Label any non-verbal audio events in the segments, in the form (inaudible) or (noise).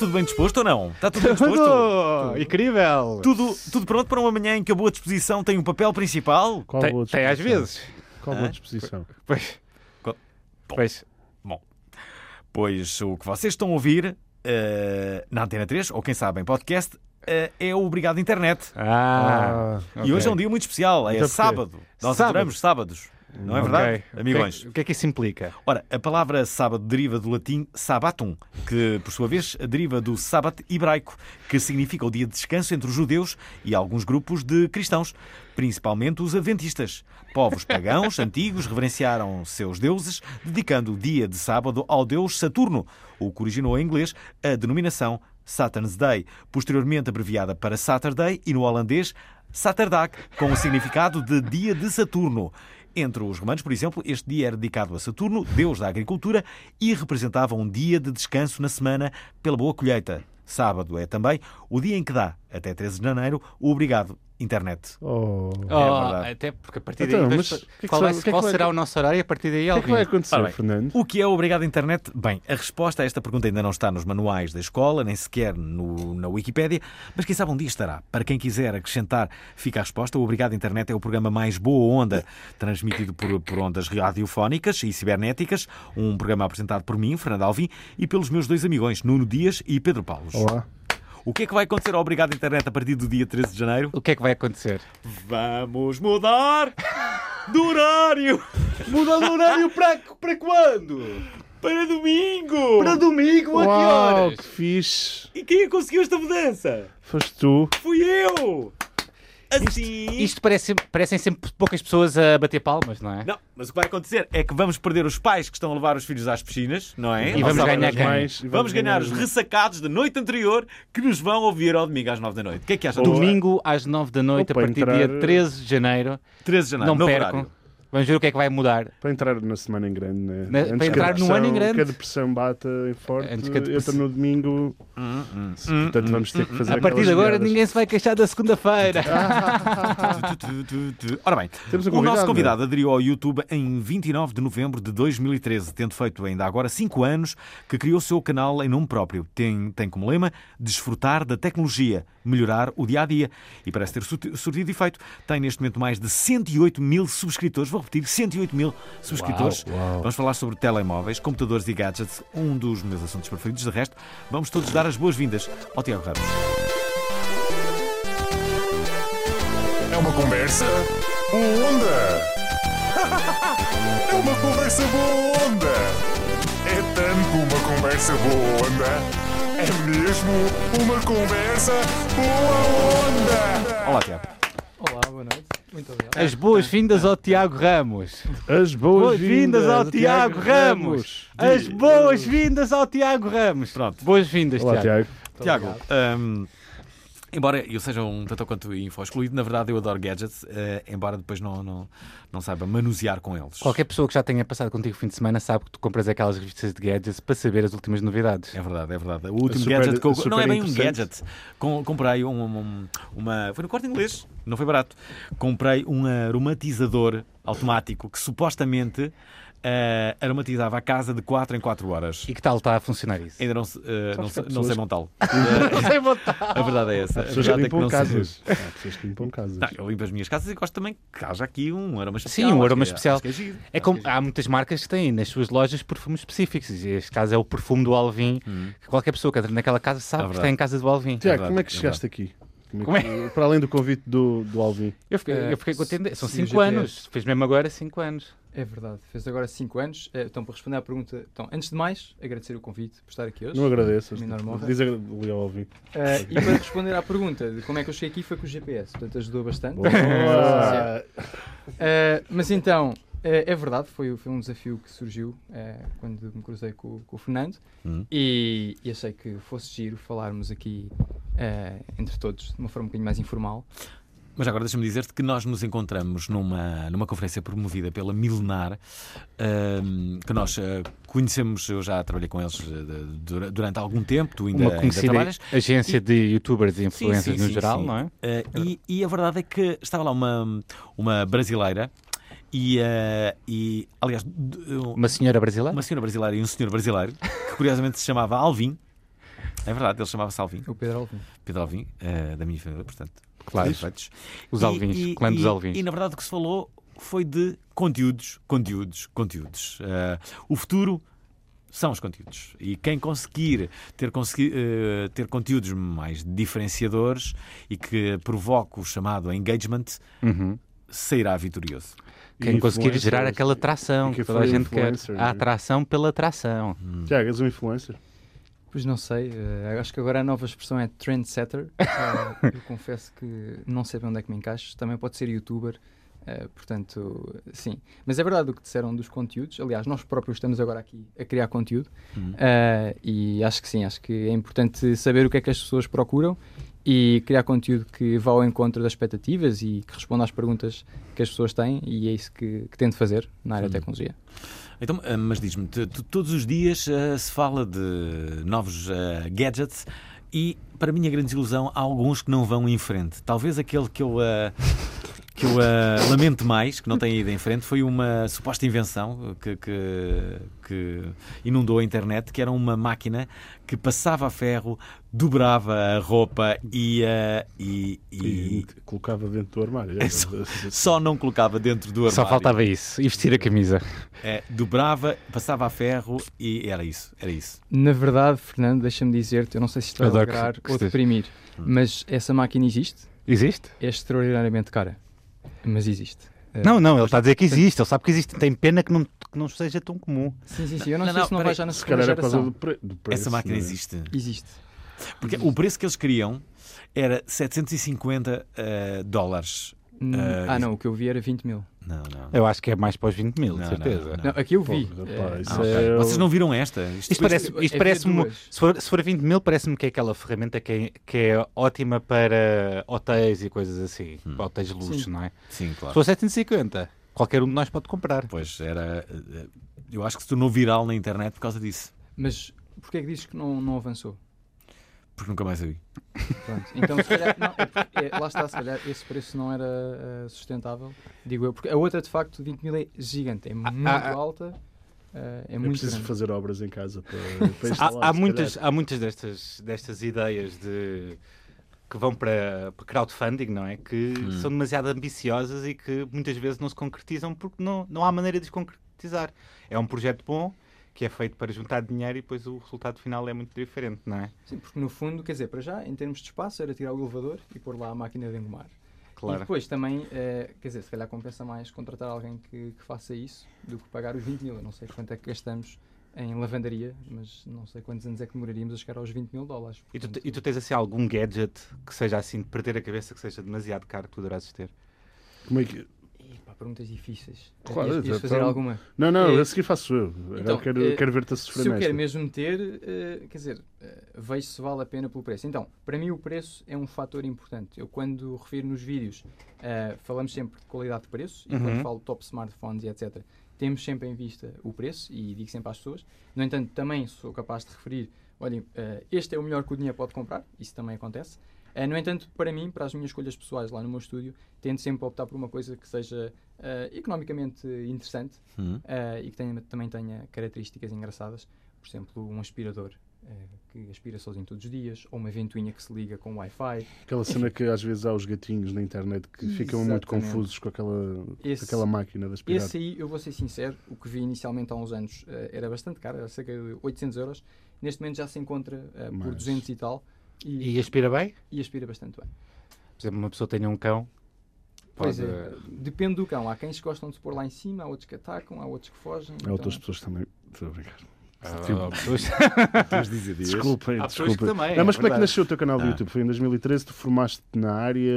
tudo bem disposto ou não? Está tudo bem (laughs) disposto? Tudo! Incrível! Tudo, tudo pronto para uma manhã em que a boa disposição tem um papel principal? Qual Tem, boa tem às disposição? vezes. Qual Hã? boa disposição? Pois. Bom. Pois. Pois o que vocês estão a ouvir eh, na Antena 3, ou quem sabe em podcast, eh, é o Obrigado Internet. Ah. E hoje é um dia muito especial, é Então sábado. Nós Sábado. adoramos sábados. Não é verdade, O que é- amigões? O que é que isso implica? Ora, a palavra sábado deriva do latim sabatum, que por sua vez deriva do sábado hebraico, que significa o dia de descanso entre os judeus e alguns grupos de cristãos, principalmente os adventistas. Povos pagãos (laughs) antigos reverenciaram seus deuses, dedicando o dia de sábado ao deus Saturno, o que originou em inglês a denominação Saturn's Day, posteriormente abreviada para Saturday e no holandês Saterdag, com o significado de dia de Saturno. Entre os romanos, por exemplo, este dia era dedicado a Saturno, deus da agricultura, e representava um dia de descanso na semana pela boa colheita. Sábado é também o dia em que dá, até 13 de janeiro, o obrigado internet. Oh. O Oh, verdade. até porque a partir Então, daí. mas o que é que qual só- vai- o que é que qual vai- será o nosso horário e a partir daí, que é que vai acontecer, Ora bem, Fernando? O que é o Obrigado Internet? Bem, a resposta a esta pergunta ainda não está nos manuais da escola, nem sequer no- na Wikipédia, mas quem sabe um dia estará. Para quem quiser acrescentar, fica a resposta. O Obrigado Internet é o programa mais boa onda, transmitido por, por ondas radiofónicas e cibernéticas. Um programa apresentado por mim, Fernando Alvim, e pelos meus dois amigões, Nuno Dias e Pedro Paulos. Olá. O que é que vai acontecer ao Obrigado Internet a partir do dia 13 de janeiro? O que é que vai acontecer? Vamos mudar do horário Muda de horário para, para quando? para domingo! Para domingo, a que Uau, horas? que fixe. E quem é que conseguiu esta mudança? Foste tu. Fui eu! Assim. Isto parece, parecem sempre poucas pessoas a bater palmas, não é? Não, mas o que vai acontecer é que vamos perder os pais que estão a levar os filhos às piscinas, não é? E vamos sábado ganhar mães. e Vamos ganhar os as- ressacados da noite anterior que nos vão ouvir ao domingo às 9 da noite. O que é que achas? Domingo às 9 da noite, Ou a partir entrar- dia 13 de janeiro. 13 de janeiro, Não percam. horário. Vamos ver o que é que vai mudar. Para entrar na semana em grande, né? Na- para entrar no ano em grande. Que a depressão bata em forte, Antes que a entra depressão- no domingo. Hum, hum. Portanto, vamos ter que fazer A partir de agora jogadas. ninguém se vai queixar da segunda-feira. (laughs) Ora bem, Temos um o nosso convidado, convidado aderiu ao YouTube em 29 de novembro de 2013, tendo feito ainda agora 5 anos que criou o seu canal em nome próprio. Tem, tem como lema desfrutar da tecnologia, melhorar o dia a dia. E parece ter surti- surtido efeito. Tem neste momento mais de 108 mil subscritores. Vou repetir: 108 mil subscritores. uau. Vamos falar sobre telemóveis, computadores e gadgets, um dos meus assuntos preferidos. De resto, vamos todos dar as boas-vindas ao Tiago Ramos. É uma conversa boa onda. (laughs) É uma conversa boa onda. É tanto uma conversa boa onda. É mesmo uma conversa boa onda. Olá, Tiago. Olá, boa noite. Muito obrigado. As boas-vindas ao Tiago Ramos. As Boas-vindas ao Tiago Ramos. As boas-vindas ao Tiago Ramos. Pronto. Boas-vindas, Olá, Tiago. Tiago. Tiago, hum, embora eu seja um tanto quanto info excluído, na verdade eu adoro gadgets, eh, embora depois não, não, não saiba manusear com eles. Qualquer pessoa que já tenha passado contigo o fim de semana sabe que tu compras aquelas revistas de gadgets para saber as últimas novidades. É verdade, é verdade. O último super- gadget que eu... Não é bem um gadget. Com- comprei um- um- uma... Foi no corte inglês, não foi barato. Comprei um aromatizador automático que supostamente eh, aromatizava a casa de 4 em 4 horas. E que tal está a funcionar isso? Ainda não, (laughs) eh, não, há não pessoas sei montá-lo. Não sei botar. A verdade é essa. A Pessoas que verdade é que não. Há pessoas que limpam casas. Não, eu limpo as minhas casas e gosto também que haja aqui um aroma especial. Sim, um aroma que especial. é. É como, há muitas marcas que têm nas suas lojas perfumes específicos. Este caso é o perfume do Alvin. Que qualquer pessoa que entra naquela casa sabe É que está em casa do Alvin. Tiago, verdade, como é que é chegaste aqui? Como é Para além do convite do, do Alvin. Eu fiquei, Eh, eu fiquei contente. São segui o 5 GPS. anos. Fez mesmo agora 5 anos. É verdade, fez agora 5 anos. Eh, Então, para responder à pergunta, então, antes de mais, agradecer o convite por estar aqui hoje. Não. A honra. Diz ali ao ouvir. Eh, e para responder à pergunta de como é que eu cheguei aqui foi com o GPS, portanto ajudou bastante. (laughs) Eh, mas então, é verdade, foi, foi um desafio que surgiu quando me cruzei com, com o Fernando Hum. e, e achei que fosse giro falarmos aqui entre todos de uma forma um bocadinho mais informal. Mas agora deixa-me dizer-te que nós nos encontramos numa, numa conferência promovida pela Milenar, que nós ah, conhecemos, eu já trabalhei com eles ah, durante algum tempo, tu ainda, Uma ainda conhecida trabalhas. agência de youtubers e influencers Sim, sim, no sim, geral, sim. não é? Ah, e, e a verdade é que estava lá uma, uma brasileira e, e aliás, Uma senhora brasileira? uma senhora brasileira e um senhor brasileiro, que curiosamente se chamava Alvin. É verdade, ele chamava-se Alvin, O Pedro Alvim. Pedro Alvin, ah, da minha família, portanto. Claro. Perfeitos. Os E- Alvins, e, clã dos e- Alvins. E na verdade o que se falou foi de conteúdos, conteúdos, conteúdos. Ah, o futuro são os conteúdos. E quem conseguir ter, consegui- eh, ter conteúdos mais diferenciadores e que provoque o chamado engagement Uhum. sairá vitorioso. Quem E conseguir gerar aquela atração E que toda a gente quer. A atração pela atração. Tiago, és um influencer. Pois não sei, eh, acho que agora a nova expressão é trendsetter. (laughs) Eh, eu confesso que não sei bem onde é que me encaixo. Também pode ser youtuber, eh, portanto, sim. Mas é verdade o que disseram dos conteúdos. Aliás, nós próprios estamos agora aqui a criar conteúdo Uhum. E acho que sim, acho que é importante saber o que é que as pessoas procuram e criar conteúdo que vá ao encontro das expectativas e que responda às perguntas que as pessoas têm e é isso que, que tento fazer na área da Hum. tecnologia. Então, ah, mas diz-me, todos os dias ah, se fala de novos ah, gadgets e, para minha grande desilusão, há alguns que não vão em frente. Talvez aquele que eu, ah, que eu ah, lamento mais, que não tem ido em frente, foi uma suposta invenção que, que- que inundou a internet, que era uma máquina que passava a ferro, dobrava a roupa e, ah, e- E, e colocava dentro do armário. É só- só não colocava dentro do armário. Só faltava isso. E vestir a camisa. É, dobrava, passava a ferro e era isso, era isso. Na verdade, Fernando, deixa-me dizer-te, eu não sei se Adoro que- alegrar ou deprimir, Hum. mas essa máquina existe, Existe? é extraordinariamente cara, mas existe. Eh, Não, não, ele está a dizer que existe. Ele sabe que existe. Tem pena que não, que não seja tão comum. Sim, sim, sim, eu não, Não, sei não, se não vai já na Se segunda calhar é geração. do, pre do preço. Essa máquina não é? existe. Existe. Porque o preço que eles queriam era 750 eh, dólares. Hum, Eh, ah, isso- não, o que eu vi era 20 mil. Não, não. Eu acho que é mais para os 20 mil, Não, de certeza. não, não. Não, aqui eu vi. Eh, pá, isso Ah, ok. é o- Vocês não viram esta? Isto, Isto parece, eu isto parece-me. duas. Se for, se for 20 mil, parece-me que é aquela ferramenta que é, que é ótima para hotéis e coisas assim. Hum. Para hotéis de luxo, Sim. não é? Sim, Se claro. for 750, qualquer um de nós pode comprar. Pois era. eh, Eu acho que se tornou viral na internet por causa disso. Mas porquê é que dizes que não, não avançou? Porque nunca mais a vi. Pronto. Então, se calhar, não, é é, lá está, se calhar esse preço não era eh, sustentável, digo eu, porque a outra de facto 20 mil é gigante, é muito ah, ah. alta, eh, é Eu muito preciso grande. fazer obras em casa para, (laughs) para instalar. Há, há muitas, calhar. há muitas destas, destas ideias de que vão para, para crowdfunding, não é? Que Hum. são demasiado ambiciosas e que muitas vezes não se concretizam porque não, não há maneira de os concretizar. É um projeto bom que é feito para juntar dinheiro e depois o resultado final é muito diferente, não é? Sim, porque no fundo, quer dizer, para já, em termos de espaço, era tirar o elevador e pôr lá a máquina de engomar. E Claro. depois também, eh, quer dizer, se calhar compensa mais contratar alguém que, que faça isso do que pagar os 20 mil. Eu não sei quanto é que gastamos em lavandaria, mas não sei quantos anos é que demoraríamos a chegar aos 20 mil dólares. E tu, Portanto, e tu tens assim algum gadget que seja assim de perder a cabeça, que seja demasiado caro que tu adorasses ter? Como é que... Ih, pá, perguntas difíceis. Claro, ias, ias então- fazer alguma? Não, não, É- a seguir faço eu. Então, quero, eh, quero ver-te a sofrer Se eu nesta. quero mesmo ter, eh, quer dizer, eh, vejo se vale a pena pelo preço. Então, para mim o preço é um fator importante. Eu quando refiro nos vídeos, eh, falamos sempre de qualidade de preço e Uhum. quando falo top smartphones e etc, temos sempre em vista o preço e digo sempre às pessoas. No entanto, também sou capaz de referir, olhem, este é o melhor que o dinheiro pode comprar, isso também acontece. Eh, no entanto, para mim, para as minhas escolhas pessoais lá no meu estúdio, tento sempre optar por uma coisa que seja eh, economicamente interessante Hum. eh, e que tenha- também tenha características engraçadas. Por exemplo, um aspirador que aspira sozinho todos os dias, ou uma ventoinha que se liga com Wi-Fi. Aquela cena que às vezes há os gatinhos na internet que ficam muito Exatamente. confusos com aquela, Esse- aquela máquina de aspirar. Esse aí, eu vou ser sincero, o que vi inicialmente há uns anos era bastante caro, era cerca de 800 euros. Neste momento já se encontra por Mais. 200 e tal e, E aspira bem? e aspira bastante bem. Por exemplo, uma pessoa tenha um cão. Pois pode... é, depende do cão. Há cães que gostam de se pôr lá em cima, há outros que atacam, há outros que fogem. Há então- outras pessoas que também. Estou a brincar. Ah, Tipo- (laughs) pessoas-. Desculpem, Há pessoas que desculpem. também, Não, mas é como é que verdade. nasceu o teu canal do Ah. YouTube? Foi em 2013, tu formaste na área.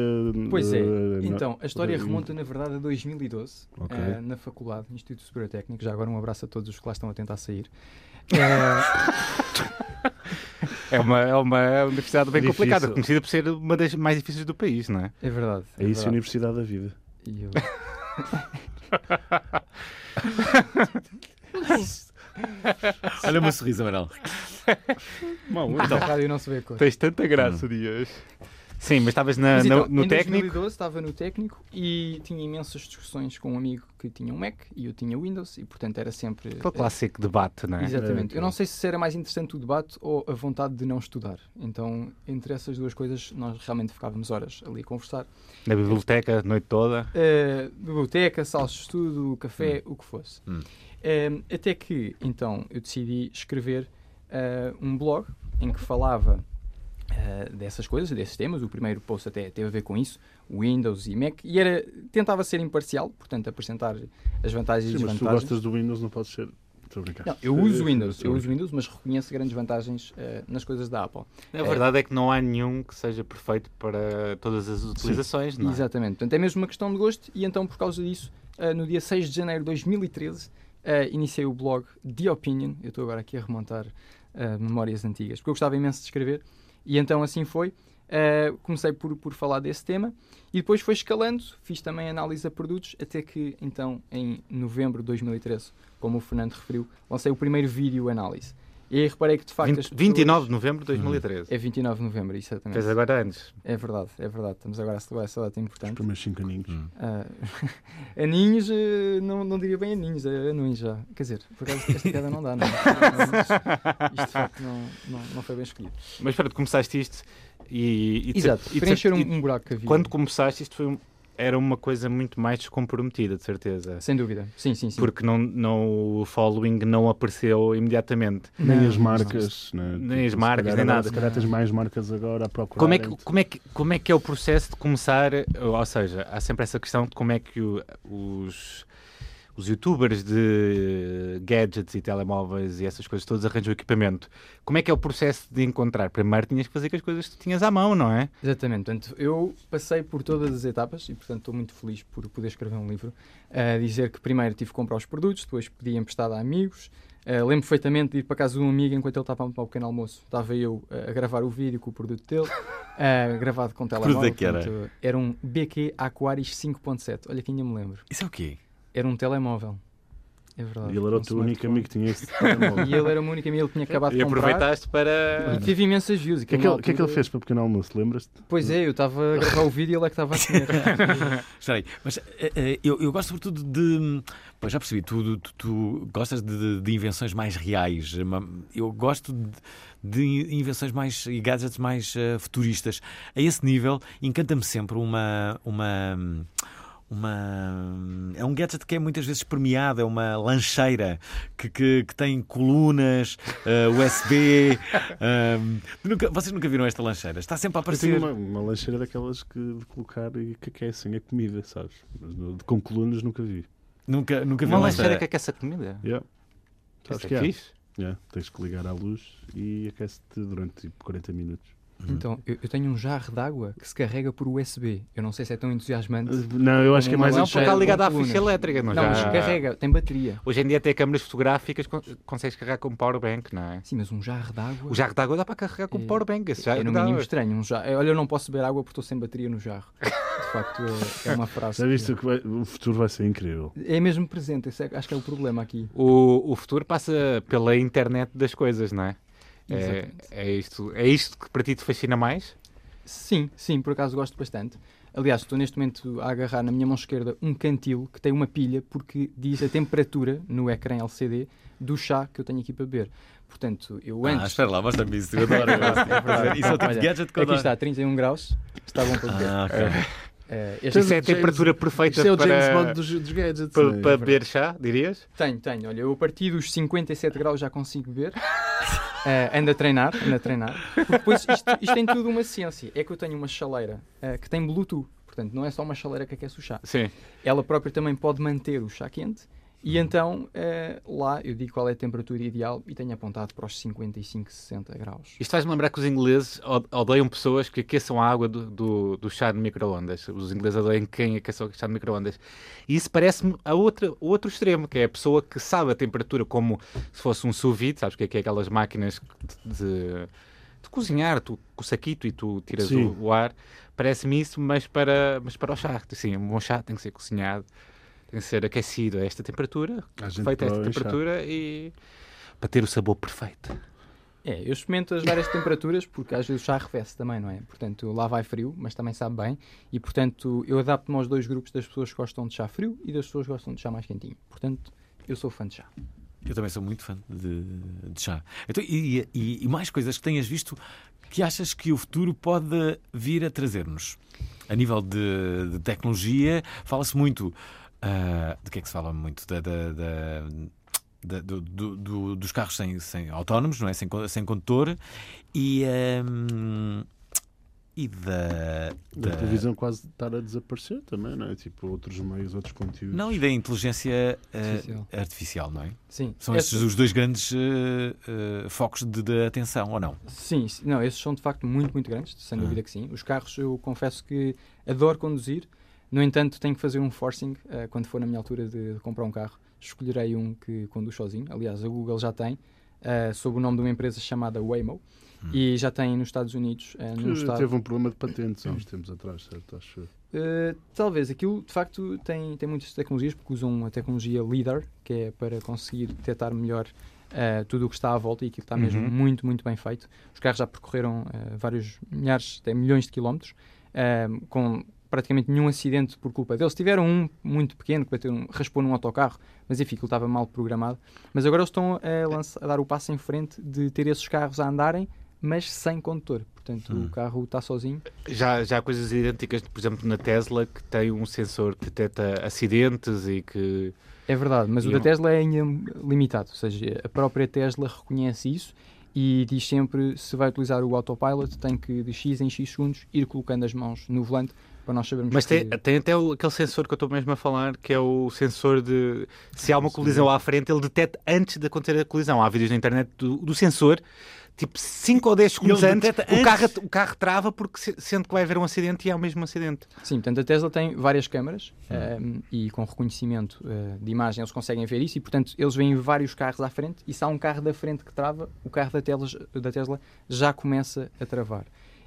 Pois é. eh, na- Então, a história eh, remonta, na verdade, a 2012, Ok. eh, na faculdade, Instituto Superior Técnico. Já agora um abraço a todos os que lá estão a tentar sair. (laughs) (laughs) É uma, é uma universidade bem Difícil. complicada, conhecida por ser uma das mais difíceis do país, não é? é verdade. É isso a. Universidade da Vida. E eu- (laughs) Olha o meu sorriso, Amaral. Mal, Na rádio não se vê a cor. Tens tanta graça, Dias. Sim, mas estavas na- Mas, no, então, no em técnico. 2012 estava no técnico e tinha imensas discussões com um amigo que tinha um Mac e eu tinha Windows e portanto era sempre Aquele clássico debate, não é? Exatamente. É, Eu não sei se era mais interessante o debate ou a vontade de não estudar. Então, entre essas duas coisas, nós realmente ficávamos horas ali a conversar. Na biblioteca, a noite toda. Uh, biblioteca, salas de estudo, café, o que fosse. Hum. Um, até que, então, eu decidi escrever uh, um blog em que falava uh, dessas coisas, desses temas. O primeiro post até teve a ver com isso, Windows e Mac, e era, tentava ser imparcial, portanto, apresentar as vantagens Sim, e mas tu desvantagens. gostas do Windows, não podes ser. Estou a brincar. Não, eu uso Windows, Estou eu uso Windows, mas reconheço grandes vantagens uh, nas coisas da Apple. A verdade é que não há nenhum que seja perfeito para todas as utilizações, não é? Exatamente. Portanto, é mesmo uma questão de gosto e então, por causa disso, uh, no dia 6 de janeiro de 2013, uh, iniciei o blog The Opinion. Eu estou agora aqui a remontar uh, memórias antigas, porque eu gostava imenso de escrever e então assim foi. Uh, comecei por, por falar desse tema e depois foi escalando, fiz também análise a produtos, até que então em novembro de 2013, como o Fernando referiu, lancei o primeiro vídeo análise. E aí reparei que de facto 20 as pessoas... 29 de novembro de 2013. É 29 de novembro, exatamente. Fez agora antes. É verdade, é verdade. Estamos agora a celebrar essa data Os importante. primeiros 5 aninhos. Hum. Ah, (laughs) aninhos, eh, não, não diria bem aninhos, é anões já. Quer dizer, por acaso esta queda não dá, não. (laughs) Anões, Isto de facto não, não, não foi bem escolhido. Mas espera, tu começaste isto e... e Exato, e preencher um, um buraco que havia. Quando começaste isto foi um- era uma coisa muito mais descomprometida, de certeza. Sem dúvida, sim, sim, sim. Porque não, não, o following não apareceu imediatamente. Nem Não, as não. marcas. né? Nem as se marcas, nem agora- nada. Se calhar tens mais marcas agora a procurar. Como é, que, como, é que, como é que é o processo de começar? Ou seja, há sempre essa questão de como é que o- os, os youtubers de gadgets e telemóveis e essas coisas todas arranjam o equipamento. Como é que é o processo de encontrar? Primeiro tinhas que fazer com as coisas que tu tinhas à mão, não é? Exatamente, portanto, eu passei por todas as etapas e, portanto, estou muito feliz por poder escrever um livro. A dizer que primeiro tive que comprar os produtos, depois pedi emprestado a amigos. Uh, lembro perfeitamente de ir para casa de um amigo enquanto ele estava para o pequeno almoço. Estava eu uh, a gravar o vídeo com o produto dele, uh, (laughs) gravado com telemóvel. produto é que era? portanto, era um BQ Aquaris 5.7. Olha que ainda me lembro. Isso é o quê? Era um telemóvel. É verdade. E ele era um o teu único amigo que tinha esse (laughs) telemóvel. E ele era o único amigo, ele tinha acabado E de comprar. aproveitaste para. E teve imensas views. O que, é que, que é que ele fez para o pequeno almoço? Lembras-te? Pois é, eu estava a gravar o vídeo e ele é que estava a comer. (laughs) Espera aí, mas eh, eh, eu, eu gosto sobretudo de. Pois já percebi, tu, tu, tu gostas de, de invenções mais reais. Eu gosto de, de invenções mais e gadgets mais eh, futuristas. A esse nível, encanta-me sempre uma. uma uma é um gadget que é muitas vezes premiado, é uma lancheira que, que, que tem colunas, eh, USB. (laughs) ehm, nunca- vocês nunca viram esta lancheira? Está sempre a Eu tenho aparecer. uma, uma lancheira daquelas que de colocar e que aquecem a comida, sabes? Mas com colunas nunca vi. Nunca, nunca vi Uma uma lancheira lancheira. que aquece a comida. Yeah. Sabes Isso que é é? fixe. Yeah, Tens que ligar à luz e aquece-te durante tipo 40 minutos. Então, eu, eu tenho um jarro de água que se carrega por USB. Eu não sei se é tão entusiasmante. Não, eu acho que é mais Não, porque está ligado à ficha elétrica, não, Não, já... mas carrega, tem bateria. Hoje em dia até câmaras fotográficas con- consegues carregar com powerbank, não é? Sim, mas um jarro de água. O jarro de água dá para carregar com É- powerbank. Esse já é no mínimo estranho. Um jarro. Olha, eu não posso beber água porque estou sem bateria no jarro. (laughs) De facto, é, é uma frase. Já viste que vai- o futuro vai ser incrível. É mesmo presente, esse é- acho que é o problema aqui. O, o futuro passa pela internet das coisas, não é? É, é, isto, é isto que para ti te fascina mais? Sim, sim, por acaso gosto bastante. Aliás, estou neste momento a agarrar na minha mão esquerda um cantil que tem uma pilha porque diz a temperatura no ecrã LCD do chá que eu tenho aqui para beber. Portanto, eu Ah, antes. espera lá, mostra-me isso. Eu adoro. (laughs) gosto. Isso é o tipo Olha, de gadget que eu Aqui está, 31 graus. Está bom para beber. Ah, ok. Eh, este Isso é a James- temperatura perfeita Isto é o para, James Bond dos, dos gadgets. para, né? para beber chá, dirias? Tenho, tenho. Olha, eu a partir dos 57 graus já consigo beber. Ando a treinar, ando a treinar. Porque depois isto, isto tem tudo uma ciência. É que eu tenho uma chaleira eh, que tem Bluetooth. Portanto, não é só uma chaleira que aquece o chá. Sim. Ela própria também pode manter o chá quente. E então, eh, lá eu digo qual é a temperatura ideal e tenho apontado para os 55, 60 graus. Isto faz-me lembrar que os ingleses odeiam pessoas que aqueçam a água do, do, do chá de micro-ondas. Os ingleses odeiam quem aqueça o chá de micro-ondas. E isso parece-me a outra, o outro extremo, que é a pessoa que sabe a temperatura como se fosse um sous vide, sabes o que é, que é aquelas máquinas de, de cozinhar, tu, com o saquito e tu tiras Sim. o, o ar. Parece-me isso, mas para, mas para o chá. Assim, um bom chá tem que ser cozinhado, tem que ser aquecido a esta temperatura, A gente feito a esta temperatura e para ter o sabor perfeito. É, eu experimento as várias temperaturas porque às vezes o chá arrefece também, não é? Portanto, lá vai frio, mas também sabe bem. E portanto, eu adapto-me aos dois grupos das pessoas que gostam de chá frio e das pessoas que gostam de chá mais quentinho. Portanto, eu sou fã de chá. Eu também sou muito fã de, de chá. Então, e, e- e mais coisas que tenhas visto que achas que o futuro pode vir a trazer-nos? A nível de, de tecnologia, fala-se muito. Ah, de que é que se fala muito? Da, da- da- da- do- do- do- dos carros sem, sem autónomos, não é? Sem, sem condutor. E. ahm, e da. Da da- televisão quase estar a desaparecer também, não é? Tipo, outros meios, outros conteúdos. Não, e da inteligência ah, Artificial. artificial, não é? Sim. São estes os dois grandes eh, eh, focos de, de atenção, ou não? Sim, não, esses são de facto muito, muito grandes, sem Ah. dúvida que sim. Os carros eu confesso que adoro conduzir, no entanto tenho que fazer um forcing eh, quando for na minha altura de, de comprar um carro. Escolherei um que conduz sozinho, aliás a Google já tem, eh, sob o nome de uma empresa chamada Waymo, e já tem nos Estados Unidos, eh, Que estado... teve um problema de patentes há uns tempos atrás, certo? Acho. Uh, talvez aquilo de facto tem, tem muitas tecnologias porque usam a tecnologia LIDAR que é para conseguir detectar melhor uh, tudo o que está à volta e aquilo está mesmo Uhum. muito, muito bem feito. Os carros já percorreram uh, vários milhares, até milhões de quilómetros uh, com praticamente nenhum acidente por culpa deles. Tiveram um muito pequeno que bateu, num- raspou num autocarro, mas enfim, aquilo estava mal programado. Mas agora eles estão a, a dar o passo em frente de ter esses carros a andarem, mas sem condutor. Portanto, Hum. o carro está sozinho. Já, já há coisas idênticas, por exemplo, na Tesla, que tem um sensor que detecta acidentes e que. É verdade, mas E o da um- Tesla é ainda limitado, ou seja, a própria Tesla reconhece isso e diz sempre se vai utilizar o autopilot tem que de X em X segundos ir colocando as mãos no volante para nós sabermos Mas tem, que... tem até o- aquele sensor que eu estou mesmo a falar, que é o sensor de. Se há uma colisão à frente, ele detecta antes de acontecer a colisão. Há vídeos na internet do, do sensor. Tipo 5 ou 10 segundos antes, detecta o, antes. carro, o carro trava porque se- sente que vai haver um acidente e é o mesmo acidente. Sim, portanto a Tesla tem várias câmaras ehm, e com reconhecimento eh, de imagem eles conseguem ver isso e portanto eles veem vários carros à frente e se há um carro da frente que trava, o carro da Tesla, da Tesla já começa a travar.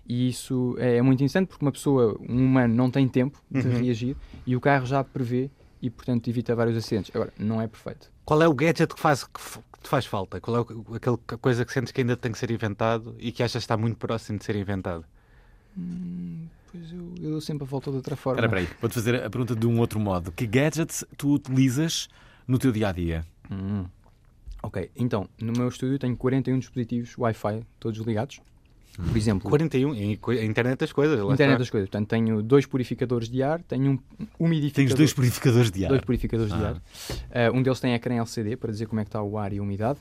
E isso é muito interessante porque uma pessoa, um humano, não tem tempo de Uhum. reagir e o carro já prevê e portanto evita vários acidentes. Agora, não é perfeito. Qual é o gadget que, faz, que, te faz falta? Qual é o- aquela coisa que sentes que ainda tem que ser inventado e que achas que está muito próximo de ser inventado? Hum, pois eu, eu dou sempre a volta de outra forma. Espera, espera aí, vou-te fazer a pergunta de um outro modo. Que gadgets tu utilizas no teu dia a dia? Hum. Ok, então, no meu estúdio tenho 41 dispositivos Wi-Fi, todos ligados. Por exemplo, 41, em a internet das coisas. lá internet está. das coisas. Portanto, tenho dois purificadores de ar, tenho um umidificador. Tens dois purificadores de ar. dois purificadores de Ah. ar. Ah, um deles tem ecrã LCD para dizer como é que está o ar e a umidade.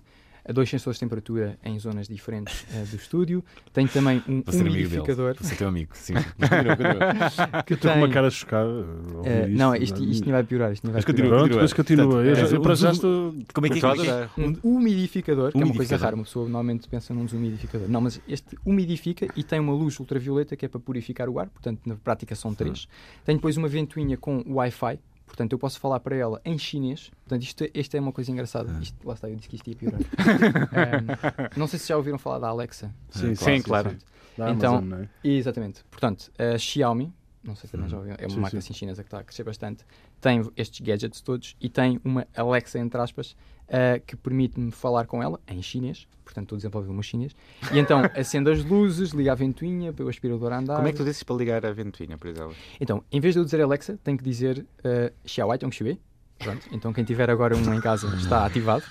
Ah, dois sensores de temperatura em zonas diferentes ah, do estúdio. Tenho também um Vou ser amigo dele. umidificador. Vou ser teu amigo. Sim. (laughs) Que Estou com uma tem- cara chocada. ouvir Ah, isto, não, isto, isto não vai piorar. Isto não vai Mas piorar. continua. Pronto, depois continua. Portanto, Eu, é, eu para já estou. Como é que é? A é é? Um umidificador, que é uma coisa rara, uma pessoa normalmente pensa num desumidificador. Não, mas este umidifica e tem uma luz ultravioleta que é para purificar o ar, portanto, na prática são três. Tem depois uma ventoinha com Wi-Fi, portanto, eu posso falar para ela em chinês. Portanto, isto, isto é uma coisa engraçada. Isto, lá está, eu disse que isto ia piorar. Ahm, (laughs) não sei se já ouviram falar da Alexa. Sim, Sim, claro. Da Então- Amazon, não é? Exatamente. Portanto, a Xiaomi, não sei se também já ouviram, é uma Sim, marca sim. assim chinesa que está a crescer bastante, tem estes gadgets todos e tem uma Alexa, entre aspas, ah, que permite-me falar com ela em chinês. Portanto, estou a desenvolver o meu chinês. E então, (laughs) acendo as luzes, liga a ventoinha para o aspirador a andar. Como é que tu dizes para ligar a ventoinha, por exemplo? Então, em vez de eu dizer Alexa, tenho que dizer uh, Xiaowai Tong Shui. Pronto, então quem tiver agora um em casa (laughs) está ativado.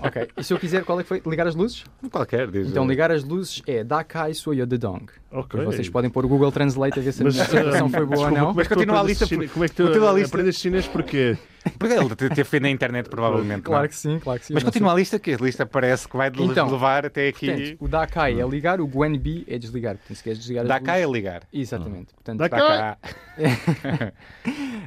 ok, e se eu quiser, qual é que foi? Ligar as luzes? Qualquer, diz. Então, ligar as luzes é Da Kai Soya de Dong. Ok. Depois vocês podem pôr o Google Translate a ver se a Mas, minha apresentação ah, foi boa ou não. Como é Continua a lista por- Como é que tu continua a lista. aprendes chinês porquê? Pois é, ele te- teve feito na internet, provavelmente. Claro não é? que sim, claro que sim. Mas sei. continua a lista, que a lista parece que vai Então, levar até aqui. Portanto, o Dakai é ligar, o Gwen B é desligar. Portanto, se queres desligar cá é ligar. Exatamente. Portanto, Dá Dá cá. cá.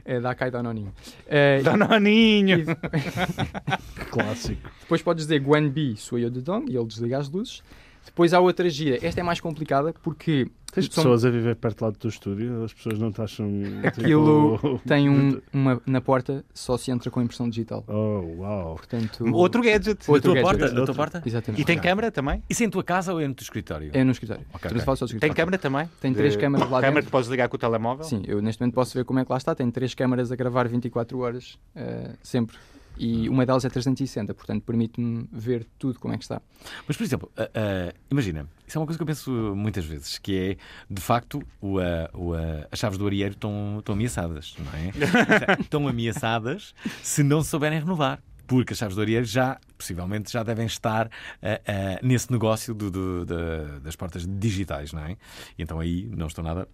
é Dakai Danoninho. Eh, Danoninho. e (laughs) Clássico. depois podes dizer Gwen B, sou eu de Dong, e ele desliga as luzes. Depois há outra gira. Esta é mais complicada porque Tens são- pessoas a viver perto lá do teu estúdio, as pessoas não te acham. Aquilo tipo, (laughs) tem um, uma na porta só se entra com impressão digital. Oh, uau. Portanto, Outro gadget. Na Outro tua gadget. porta? Na tua porta? Exatamente. E tem câmara também? Isso é em tua casa ou é no teu escritório? É no escritório. Ok, Estamos a ok. falar só do Tem escritório. câmara também? Tem três De- câmaras lá Câmara dentro. que podes ligar com o telemóvel? Sim, eu neste momento posso ver como é que lá está. Tem três câmaras a gravar 24 horas, eh, sempre. E uma delas é 360, portanto permite-me ver tudo como é que está. Mas, por exemplo, ah, ah, imagina, isso é uma coisa que eu penso muitas vezes, que é, de facto, o, o, as chaves do areeiro estão, estão ameaçadas, não é? (laughs) estão ameaçadas se não souberem renovar. Porque as chaves do areeiro já, possivelmente, já devem estar ah, ah, nesse negócio do- do- da- das portas digitais, não é? E então aí não estão nada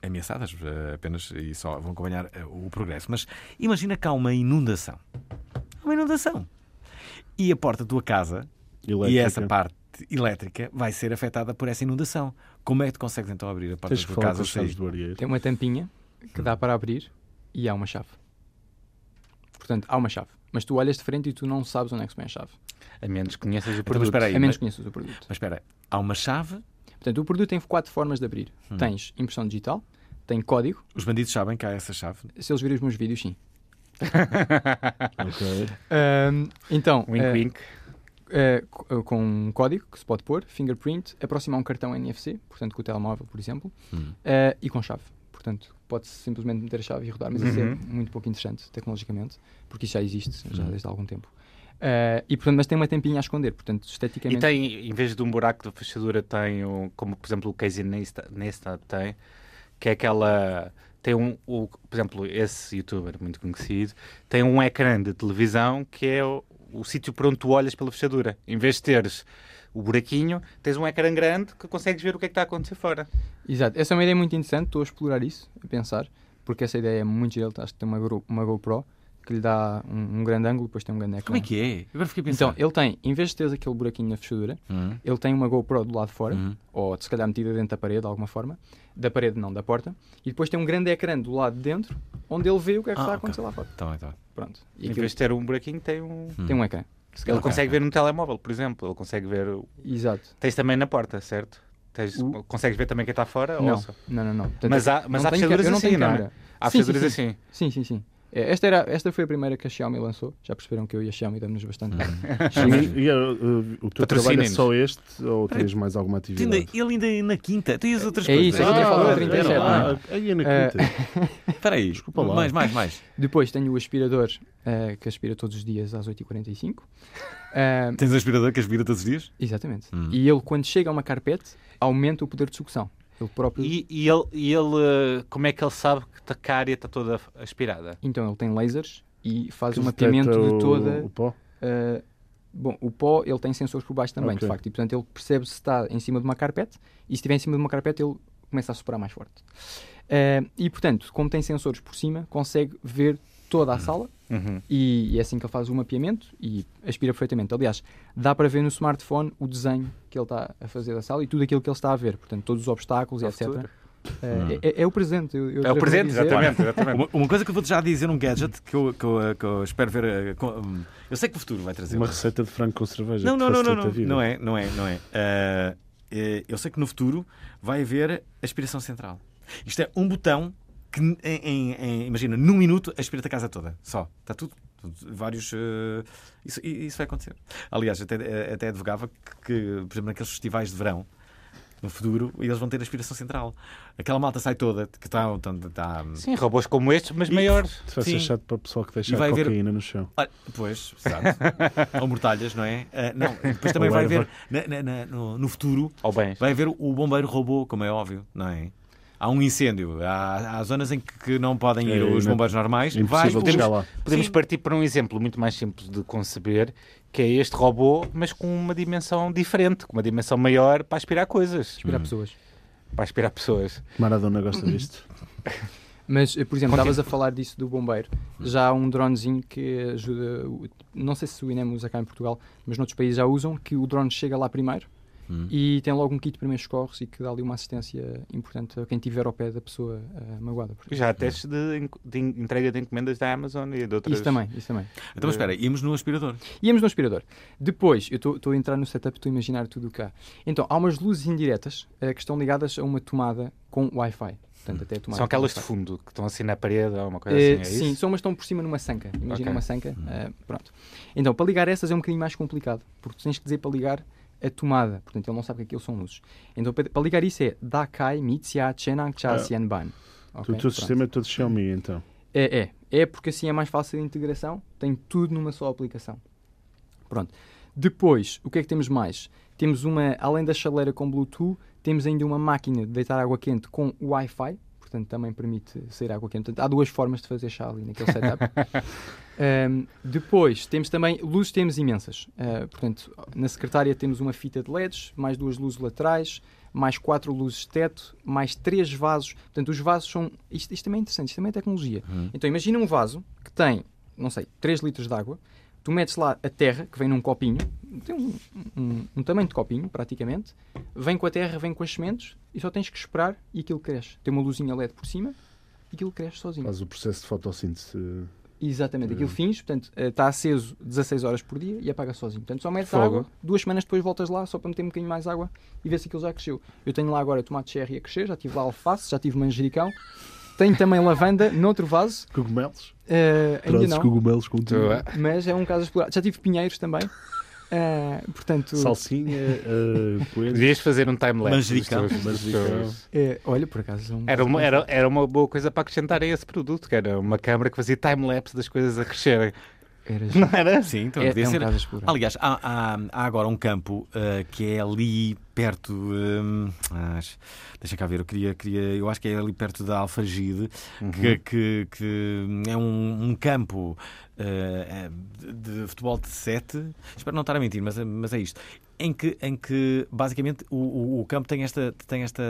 ameaçadas, ah, apenas e só vão acompanhar ah, o progresso. Mas imagina que há uma inundação. Uma inundação. E a porta da tua casa e Elétrica. essa parte elétrica vai ser afetada por essa inundação. Como é que tu consegues então abrir a porta Tens da tua casa chaves do areeiro. Tem uma tampinha que dá para abrir e há uma chave. Portanto, há uma chave. Mas tu olhas de frente e tu não sabes onde é que se põe a chave. A menos que conheças o Então, mas produto. espera aí, a menos mas, que conheças o produto. mas espera, há uma chave, Portanto, o produto tem quatro formas de abrir. Hum. Tens impressão digital, tem código. os bandidos sabem que há essa chave. Se eles virem os meus vídeos, sim. Ok. Ahm, então, Wink, eh, wink. co- com um código que se pode pôr, fingerprint, aproximar um cartão NFC, portanto com o telemóvel, por exemplo, Hum. eh, e com chave. Portanto, pode-se simplesmente meter a chave e rodar, mas isso é Uhum. muito pouco interessante tecnologicamente, porque isso já existe já Uhum. desde há algum tempo. Eh, e portanto, mas tem uma tampinha a esconder, portanto, E esteticamente. tem, em vez de um buraco da fechadura, tem, o, como por exemplo o Casey Neistat Neistat tem, que é aquela. Tem um, o, por exemplo, esse youtuber muito conhecido tem um ecrã de televisão que é o, o sítio por onde tu olhas pela fechadura. Em vez de teres o buraquinho, tens um ecrã grande que consegues ver o que é que está a acontecer fora. Exato, essa é uma ideia muito interessante, estou a explorar isso, a pensar, porque essa ideia é muito gira, acho que tem uma, uma GoPro que lhe dá um, um grande ângulo, depois tem um grande ecrã. Como é que é? Agora fiquei a Então, ele tem, em vez de teres aquele buraquinho na fechadura, Hum, ele tem uma GoPro do lado de fora, hum. ou se calhar metida dentro da parede de alguma forma, da parede não, da porta, e depois tem um grande ecrã do lado de dentro, onde ele vê o que é que Ah, está a acontecer lá fora. Tá bem, tá bem. Pronto. E Em aquilo vez de ter um buraquinho, tem um. Hum. tem um ecrã. Se calhar- Ele consegue ver no telemóvel, por exemplo. Ele consegue ver. o- Exato. Tens também na porta, certo? Tens... O- Consegues ver também quem está fora? Não, Ou só? não, não, não. Portanto, Mas há, mas não há fechaduras eu assim, não é? câmera. Há Sim, sim, fechaduras sim. assim. Sim, sim, sim. É, Esta, era, esta foi a primeira que a Xiaomi lançou. Já perceberam que eu e a Xiaomi damos bastante bem. (laughs) E, e, uh, uh, o teu trabalho é só este ou tens mais alguma atividade? ele ainda é na quinta. Tem as outras É coisas. isso, Ah, 37, ah, não é? aí é na quinta. Espera aí. Desculpa lá. Mais, mais, mais. Depois tenho o aspirador eh, que aspira todos os dias às 8h45. (laughs) Eh, Tens um aspirador que aspira todos os dias? exatamente. Hum. E ele, quando chega a uma carpete, aumenta o poder de sucção. Ele próprio. E, e ele, e ele, uh, como é que ele sabe que a área está toda aspirada? Então ele tem lasers e faz Que um mapeamento de toda. O pó? Uh, bom, o pó ele tem sensores por baixo também, Ok. de facto, e portanto ele percebe se está em cima de uma carpete e se estiver em cima de uma carpete ele começa a soprar mais forte. Uh, e portanto, como tem sensores por cima, consegue ver toda a sala Uhum. e, e é assim que ele faz o mapeamento e aspira perfeitamente. Aliás, dá para ver no smartphone o desenho que ele está a fazer da sala e tudo aquilo que ele está a ver, portanto, todos os obstáculos e etc. futuro. Uh, é, é o presente. eu- eu É o presente, dizer. exatamente. exatamente. Uma, uma coisa que eu vou já dizer, um gadget que eu, que eu, que eu espero ver. eh, com- hum, eu sei que o futuro vai trazer. Uma receita de frango com cerveja. Não, não, não, não, não. Não é, não é, não é. Eh, eu sei que no futuro vai haver aspiração central. Isto é um botão que, em, em- imagina, num minuto aspira-te a casa toda. Só. Está tudo. Vários. eh, isso, isso vai acontecer. Aliás, até, eh, até advogava que, por exemplo, naqueles festivais de verão. No futuro, eles vão ter aspiração central. Aquela malta sai toda, que está. está, está Sim, robôs como estes, mas E- maiores. Isso vai ser chato para o pessoal que deixa a cocaína no chão. Olha, pois, exato. (laughs) Ou mortalhas, não é? Ah, não, depois também vai haver, no, no futuro, Ou bens. vai haver o bombeiro robô, como é óbvio, não é? Há um incêndio, há, há zonas em que, que não podem ir É, os não- bombeiros normais. Vai, podemos- chegar lá. Podemos Sim. partir para um exemplo muito mais simples de conceber, que é este robô, mas com uma dimensão diferente, com uma dimensão maior para aspirar coisas, Aspirar pessoas. para aspirar pessoas. Maradona gosta disto. (laughs) Mas, eh, por exemplo, estavas a falar disso do bombeiro. Já há um dronezinho que ajuda. Não sei se o INEM usa cá em Portugal, mas noutros países já usam, que o drone chega lá primeiro Hum. e tem logo um kit de primeiros socorros e que dá ali uma assistência importante a quem estiver ao pé da pessoa eh, magoada. Já há testes de, de en- entrega de encomendas da Amazon e de outras. Isso também, isso também. Então, mas espera, íamos no aspirador. Íamos no aspirador. Depois, eu estou a entrar no setup, estou a imaginar tudo cá. Então, há umas luzes indiretas eh, que estão ligadas a uma tomada com Wi-Fi. Portanto, tomada São aquelas de fundo que estão assim na parede ou uma coisa Eh, assim, é sim, isso? são umas que estão por cima numa sanca. Imagina Ok. uma sanca. eh, pronto. Então, para ligar essas é um bocadinho mais complicado, porque tu tens que dizer para ligar a tomada. Portanto, ele não sabe que aquilo são luzes. Então, para, para ligar isso é Dakai Mitsia Chenang Cha Ah. Xianban. O teu sistema é todo Xiaomi, então. É, é. É porque assim é mais fácil a integração, tem tudo numa só aplicação. Pronto. Depois, o que é que temos mais? Temos uma, além da chaleira com Bluetooth, temos ainda uma máquina de deitar água quente com Wi-Fi, portanto também permite sair água quente. Portanto, há duas formas de fazer chá ali naquele setup. (laughs) Ahm, depois, temos também luzes, temos imensas. Ah, portanto, na secretária temos uma fita de LEDs, mais duas luzes laterais, mais quatro luzes de teto, mais três vasos. Portanto, os vasos são. Isto, isto também é interessante, isto também é tecnologia. Então, imagina um vaso que tem, não sei, 3 litros de água. Tu metes lá a terra, que vem num copinho, tem um, um- um tamanho de copinho, praticamente. Vem com a terra, vem com as sementes e só tens que esperar e aquilo cresce. Tem uma luzinha LED por cima e aquilo cresce sozinho. Faz o processo de fotossíntese. Exatamente, aquilo fins, portanto, eh, está aceso 16 horas por dia e apaga sozinho. Portanto, só metes Fogo. água, duas semanas depois voltas lá só para meter um bocadinho mais água e ver se aquilo já cresceu. Eu tenho lá agora tomate cherry a crescer, já tive lá alface, já tive manjericão. Tenho também lavanda noutro vaso, Cogumelos? eh, ainda não, cogumelos contigo. Mas é um caso a explorar. Já tive pinheiros também, eh, portanto, Salsinha, (laughs) uh, coelho. Devias fazer um time-lapse. Manjericão. eh, olha, por acaso, é um Era uma, era, era uma boa coisa para acrescentar a esse produto, que era uma câmara que fazia time-lapse das coisas a crescerem. Era, Não era? Sim, então é, podia é um ser. explorar. Aliás, há, há- há agora um campo ah, que é ali perto. hum, ah, deixa cá ver, eu queria, queria. Eu acho que é ali perto da Alfagide, Uhum. que, que- que é um, um campo de, de futebol de sete. Espero não estar a mentir, mas, é- mas é isto. Em que, em que basicamente o, o- campo tem esta, tem esta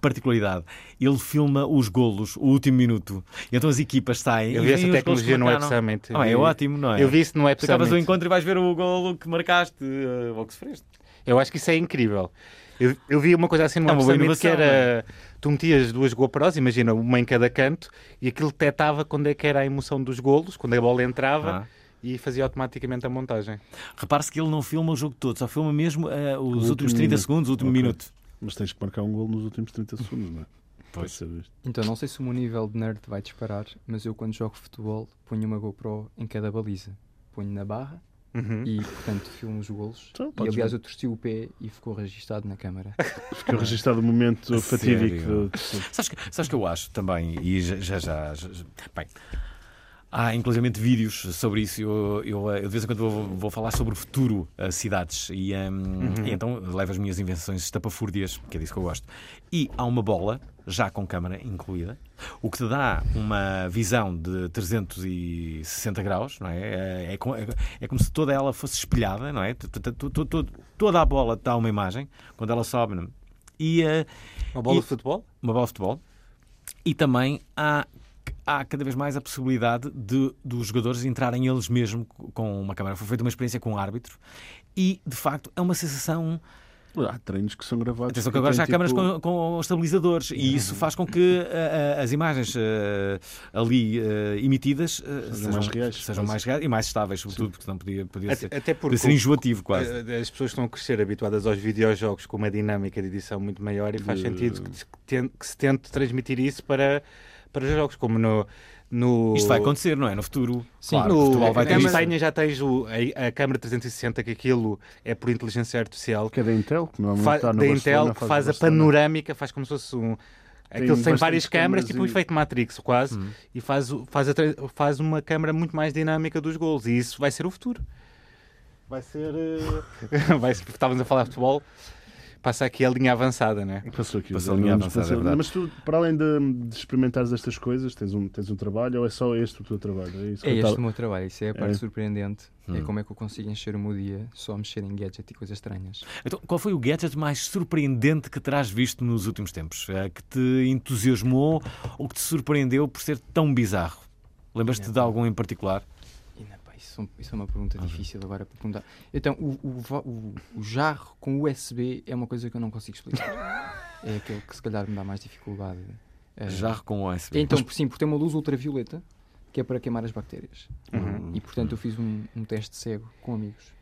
particularidade. Ele filma os golos, o último minuto. Então as equipas saem. Eu vi essa tecnologia no Web marcaram. Summit. Ah, é ótimo, não é? Eu vi isso no Web Tu acabas o Summit. encontro e vais ver o golo que marcaste eh, ou que sofreste. Eu acho que isso é incrível. Eu, eu vi uma coisa assim no É que era... Tu metias duas GoPros, imagina, uma em cada canto, e aquilo detectava quando é que era a emoção dos golos, quando a bola entrava, Ah. e fazia automaticamente a montagem. Repare-se que ele não filma o jogo todo, só filma mesmo eh, os último últimos 30 minuto. segundos, o último Ok. minuto. Mas tens que marcar um gol nos últimos 30 segundos, não é? Pois. Então, não sei se o meu nível de nerd vai disparar, mas eu, quando jogo futebol, ponho uma GoPro em cada baliza. Ponho na barra Uhum. e, portanto, filmo os golos. Então, e, aliás, ver. eu torci o pé e ficou registado na câmara. (laughs) Ficou registado o momento fatídico. do- Sabes que, sabes que eu acho também, e já já. já, já- já- bem, há inclusive vídeos sobre isso. Eu, eu, eh, eu de vez em quando vou, vou falar sobre o futuro eh, cidades e, ehm, e então levo as minhas invenções estapafúrdias, que é disso que eu gosto. E há uma bola, já com câmara incluída, o que te dá uma visão de 360 graus, não é? É, é, é- é como se toda ela fosse espelhada, não é? Toda a bola dá uma imagem quando ela sobe. é? E, eh, Uma bola E- de futebol? uma bola de futebol. E também há, há cada vez mais a possibilidade de dos jogadores entrarem eles mesmos com uma câmara. Foi feita uma experiência com um árbitro e, de facto, é uma sensação. Há treinos que são gravados. Atenção que agora já há têm, câmaras tipo, com, com estabilizadores e isso faz com que ah, ah, as imagens ah, ali emitidas Sejam mais reais, sejam mais reais e mais estáveis, sobretudo, porque senão podia, podia, ser, Até, até porque podia ser enjoativo quase. eh, as pessoas estão a crescer habituadas aos videojogos com uma dinâmica de edição muito maior e faz De- sentido que, que se tente transmitir isso para, para os jogos, como no. no Isto vai acontecer, não é? No futuro. Sim, claro, no, futebol vai ter em isso. Espanha já tens o, a, a câmera 360, que aquilo é por inteligência artificial, Que é da Intel, que normalmente está no da Barcelona, Intel, que faz a panorâmica, faz como se fosse um. Aquilo tem várias câmaras, tipo um efeito Matrix, quase, Hum. e faz, faz, a faz uma câmara muito mais dinâmica dos gols. E isso vai ser o futuro. Vai ser. eh, (laughs) vai ser estávamos a falar de futebol. Passa aqui a linha avançada, né? Passou aqui Passou a linha avançada, passou- é verdade. Mas tu, para além de, de experimentares estas coisas, tens um, tens um trabalho ou é só este o teu trabalho? É, isso que É este tava- o meu trabalho, isso é a parte É. surpreendente. É Hum. como é que eu consigo encher o meu dia só a mexer em gadget e coisas estranhas. Então, qual foi o gadget mais surpreendente que terás visto nos últimos tempos? Eh, Que te entusiasmou ou que te surpreendeu por ser tão bizarro? Lembras-te de algum em particular? Isso, isso é uma pergunta difícil agora para perguntar. Então, o, o, o- o jarro com USB é uma coisa que eu não consigo explicar. é aquele que se calhar me dá mais dificuldade. Eh, Jarro com USB. Então, sim, porque tem uma luz ultravioleta que é para queimar as bactérias. Uhum. E portanto eu fiz um, um teste cego com amigos.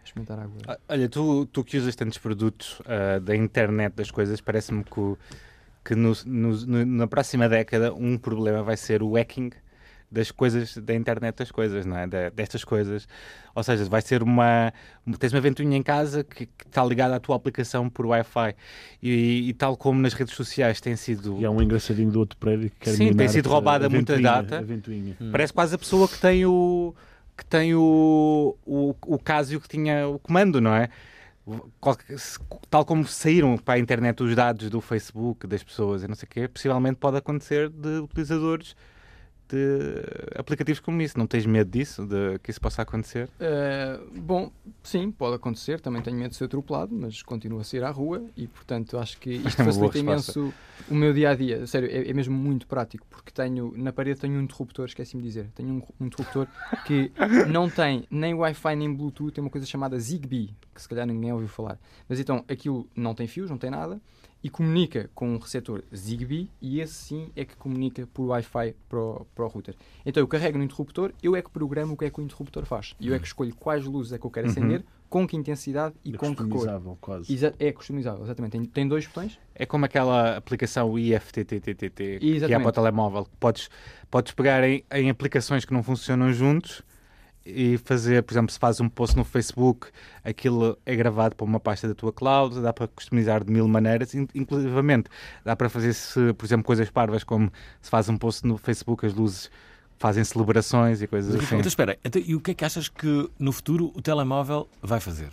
A experimentar água. Ah, Olha, tu, tu que usas tantos produtos ah, da internet das coisas, parece-me que, que no- no- no- na próxima década um problema vai ser o hacking das coisas da internet das coisas, não é? Da- destas coisas. Ou seja, vai ser uma. Tens uma ventoinha em casa que, que está ligada à tua aplicação por Wi-Fi. E, e tal como nas redes sociais tem sido. E há um engraçadinho do outro prédio que quer Sim, tem sido roubada a muita data. a ventoinha. Parece quase a pessoa que tem o que tem o, o, o Casio que tinha o comando, não é? Tal como saíram para a internet os dados do Facebook das pessoas e não sei o quê, possivelmente pode acontecer de utilizadores de aplicativos como isso. Não tens medo disso, de que isso possa acontecer? Eh, bom, sim, pode acontecer. Também tenho medo de ser atropelado, mas continuo a sair à rua e, portanto, acho que (laughs) isto É facilita imenso o meu dia a dia. Sério, é, é mesmo muito prático, porque tenho na parede tenho um interruptor, esqueci-me de dizer. Tenho um, um interruptor que (laughs) não tem nem Wi-Fi nem Bluetooth, tem uma coisa chamada Zigbee, que se calhar ninguém ouviu falar. Mas então aquilo não tem fios, não tem nada. E comunica com um receptor Zigbee e esse sim é que comunica por Wi-Fi para o, para o router. Então eu carrego no interruptor, eu é que programo o que é que o interruptor faz. E eu é que escolho quais luzes é que eu quero acender, com que intensidade e É com que cor. customizável, quase. Exa- é customizável, exatamente. Tem, tem dois botões. É como aquela aplicação IFTTTT que é Exatamente. para o telemóvel. que Podes, podes pegar em, em aplicações que não funcionam juntos e fazer, por exemplo, se fazes um post no Facebook, aquilo é gravado para uma pasta da tua cloud, dá para customizar de mil maneiras, in- inclusivamente dá para fazer, se, por exemplo, coisas parvas como se faz um post no Facebook, as luzes fazem celebrações e coisas assim. Então espera, então, e o que é que achas que no futuro o telemóvel vai fazer?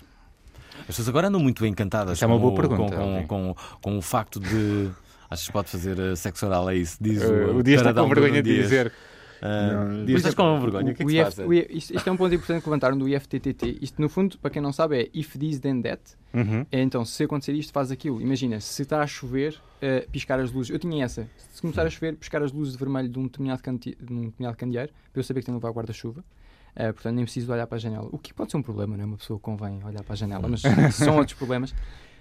As pessoas agora andam muito encantadas Isso é uma com, boa o- pergunta, com, com, com, com o facto de. (laughs) Achas que pode fazer eh, sexo oral? É isso? Diz Uh, o Dias está com vergonha de dizer. Não, Dias, estás com vergonha? O que é que se IF o I- isto, isto é um ponto importante que levantaram do IFTTT. Isto, no fundo, para quem não sabe, é if this then that. Uhum. É, então, se acontecer isto, faz aquilo. Imagina, se está a chover, eh, piscar as luzes. Eu tinha essa. Se começar a chover, piscar as luzes de vermelho de um determinado, canti- de um determinado candeeiro, para eu saber que tenho que levar guarda-chuva. Eh, portanto, nem preciso olhar para a janela. O que pode ser um problema, não é? Uma pessoa convém olhar para a janela, mas (laughs) são outros problemas.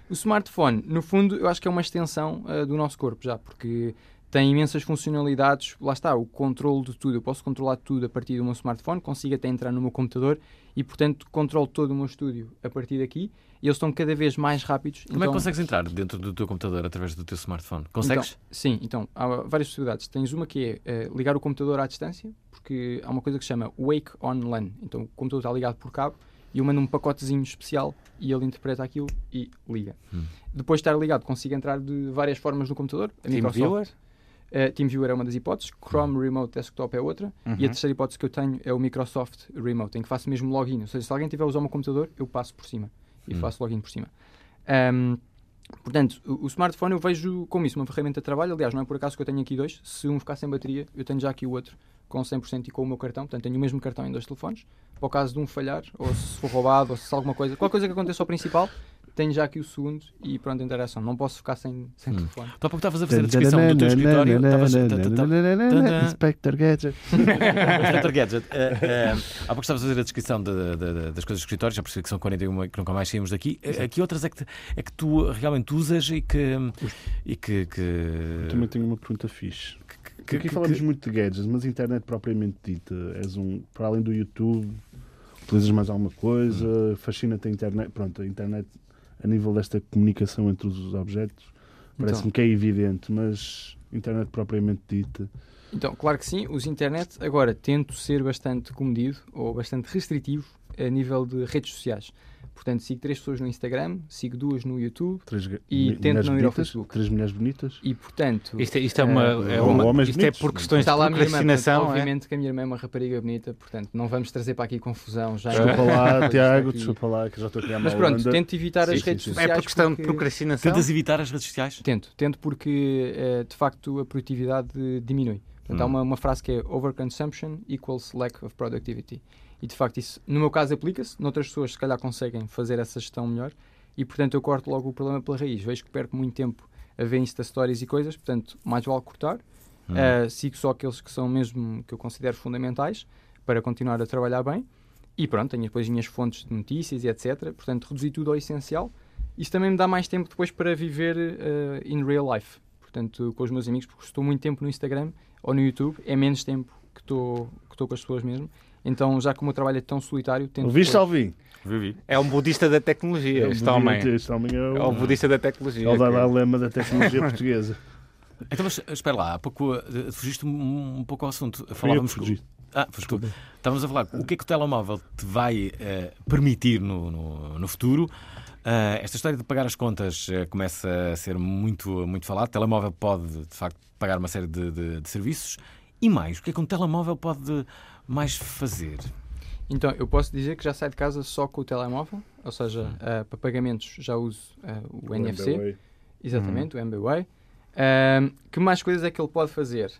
O smartphone, no fundo, eu acho que é uma extensão eh, do nosso corpo já, porque tem imensas funcionalidades. Lá está, o controle de tudo. Eu posso controlar tudo a partir do meu smartphone, consigo até entrar no meu computador e, portanto, controlo todo o meu estúdio a partir daqui. E eles estão cada vez mais rápidos. Como é que Então- consegues entrar dentro do teu computador através do teu smartphone? Consegues? então, sim, então há várias possibilidades. Tens uma que é eh, ligar o computador à distância, porque há uma coisa que se chama Wake on LAN. Então o computador está ligado por cabo e eu mando um pacotezinho especial e ele interpreta aquilo e liga. Hum. Depois de estar ligado, consigo entrar de várias formas no computador. A Microsoft- TeamViewer? Eh, TeamViewer é uma das hipóteses, Chrome Remote Desktop é outra, e a Uhum. terceira hipótese que eu tenho é o Microsoft Remote, em que faço mesmo login. Ou seja, se alguém tiver a usar o meu computador, eu passo por cima e Hum. faço login por cima. Ahm, portanto, o, o smartphone eu vejo como isso, uma ferramenta de trabalho. Aliás, não é por acaso que eu tenho aqui dois. Se um ficar sem bateria, eu tenho já aqui o outro com 100% e com o meu cartão. Portanto, tenho o mesmo cartão em dois telefones. Para o caso de um falhar, ou se for roubado, ou se alguma coisa, qualquer coisa que aconteça ao principal, tenho já aqui o segundo e pronto, a interação. Não posso ficar sem, sem Hum. telefone. Tu há pouco estavas a fazer a descrição do teu escritório. Inspector Gadget. (laughs) Inspector Gadget, eh, eh, há pouco estavas a fazer a descrição de- de- de- das coisas do escritório, já percebi que são 41 e que nunca mais saímos daqui. Eh, Aqui outras é que, é que tu realmente usas e que. E que, que, Também tenho uma pergunta fixe. que- Aqui falamos que- muito de gadgets, mas internet propriamente dita, és um, para além do YouTube, utilizas mais alguma coisa, Hum. fascina-te a internet, pronto, a internet a nível desta comunicação entre os objetos, parece-me Então, que é evidente, mas internet propriamente dita, então, claro que sim, uso internet. Agora, tento ser bastante comedido ou bastante restritivo a nível de redes sociais. Portanto, sigo três pessoas no Instagram, sigo duas no YouTube Três E tento não ir ao bonitas, Facebook. Três mulheres bonitas. e, portanto, Isto é, isto é uma. Eh, é uma- isto é bonitos. por questões está de lá a minha irmã. Portanto, procrastinação. é? obviamente que a minha irmã é uma rapariga bonita, portanto, não vamos trazer para aqui confusão. Já Desculpa lá, Tiago, desculpa lá, que já estou a criar Mas pronto, onda. tento evitar Sim, as sim, redes sim. É sociais. por questão de procrastinação. Tentas evitar as redes sociais? Tento, tento porque eh, de facto a produtividade diminui. Portanto, há Hum. uma, uma frase que é overconsumption equals lack of productivity. E de facto isso, no meu caso, aplica-se. Noutras pessoas, se calhar, conseguem fazer essa gestão melhor. E portanto, eu corto logo o problema pela raiz. Vejo que perco muito tempo a ver Insta Stories e coisas, portanto, mais vale cortar. Hum. Eh, sigo só aqueles que são mesmo que eu considero fundamentais para continuar a trabalhar bem. E pronto, tenho depois as minhas fontes de notícias e etc. Portanto, reduzi tudo ao essencial. Isso também me dá mais tempo depois para viver eh, in real life. Portanto, com os meus amigos, porque estou muito tempo no Instagram ou no YouTube, é menos tempo que estou que estou com as pessoas mesmo. Então, já que o meu trabalho é tão solitário, tento. Depois- Alvin? Vivi. É um budista da tecnologia. É Este budista- homem. Este homem é É o, budista da tecnologia. é o Dalai Lama da tecnologia portuguesa. (laughs) Então, mas espera lá, há pouco eh, fugiste um, um pouco ao assunto. Falávamos fugi. Ah, tu. Estávamos a falar o que é que o telemóvel te vai eh, permitir no, no, no futuro. Ah, esta história de pagar as contas eh, começa a ser muito, muito falada. O telemóvel pode, de facto, pagar uma série de, de- de serviços. E mais, o que é que um telemóvel pode mais fazer? Então, eu posso dizer que já saio de casa só com o telemóvel, ou seja, Hum. eh, para pagamentos já uso eh, o, NFC, MBWay. exatamente, o MBWay. Que mais coisas é que ele pode fazer?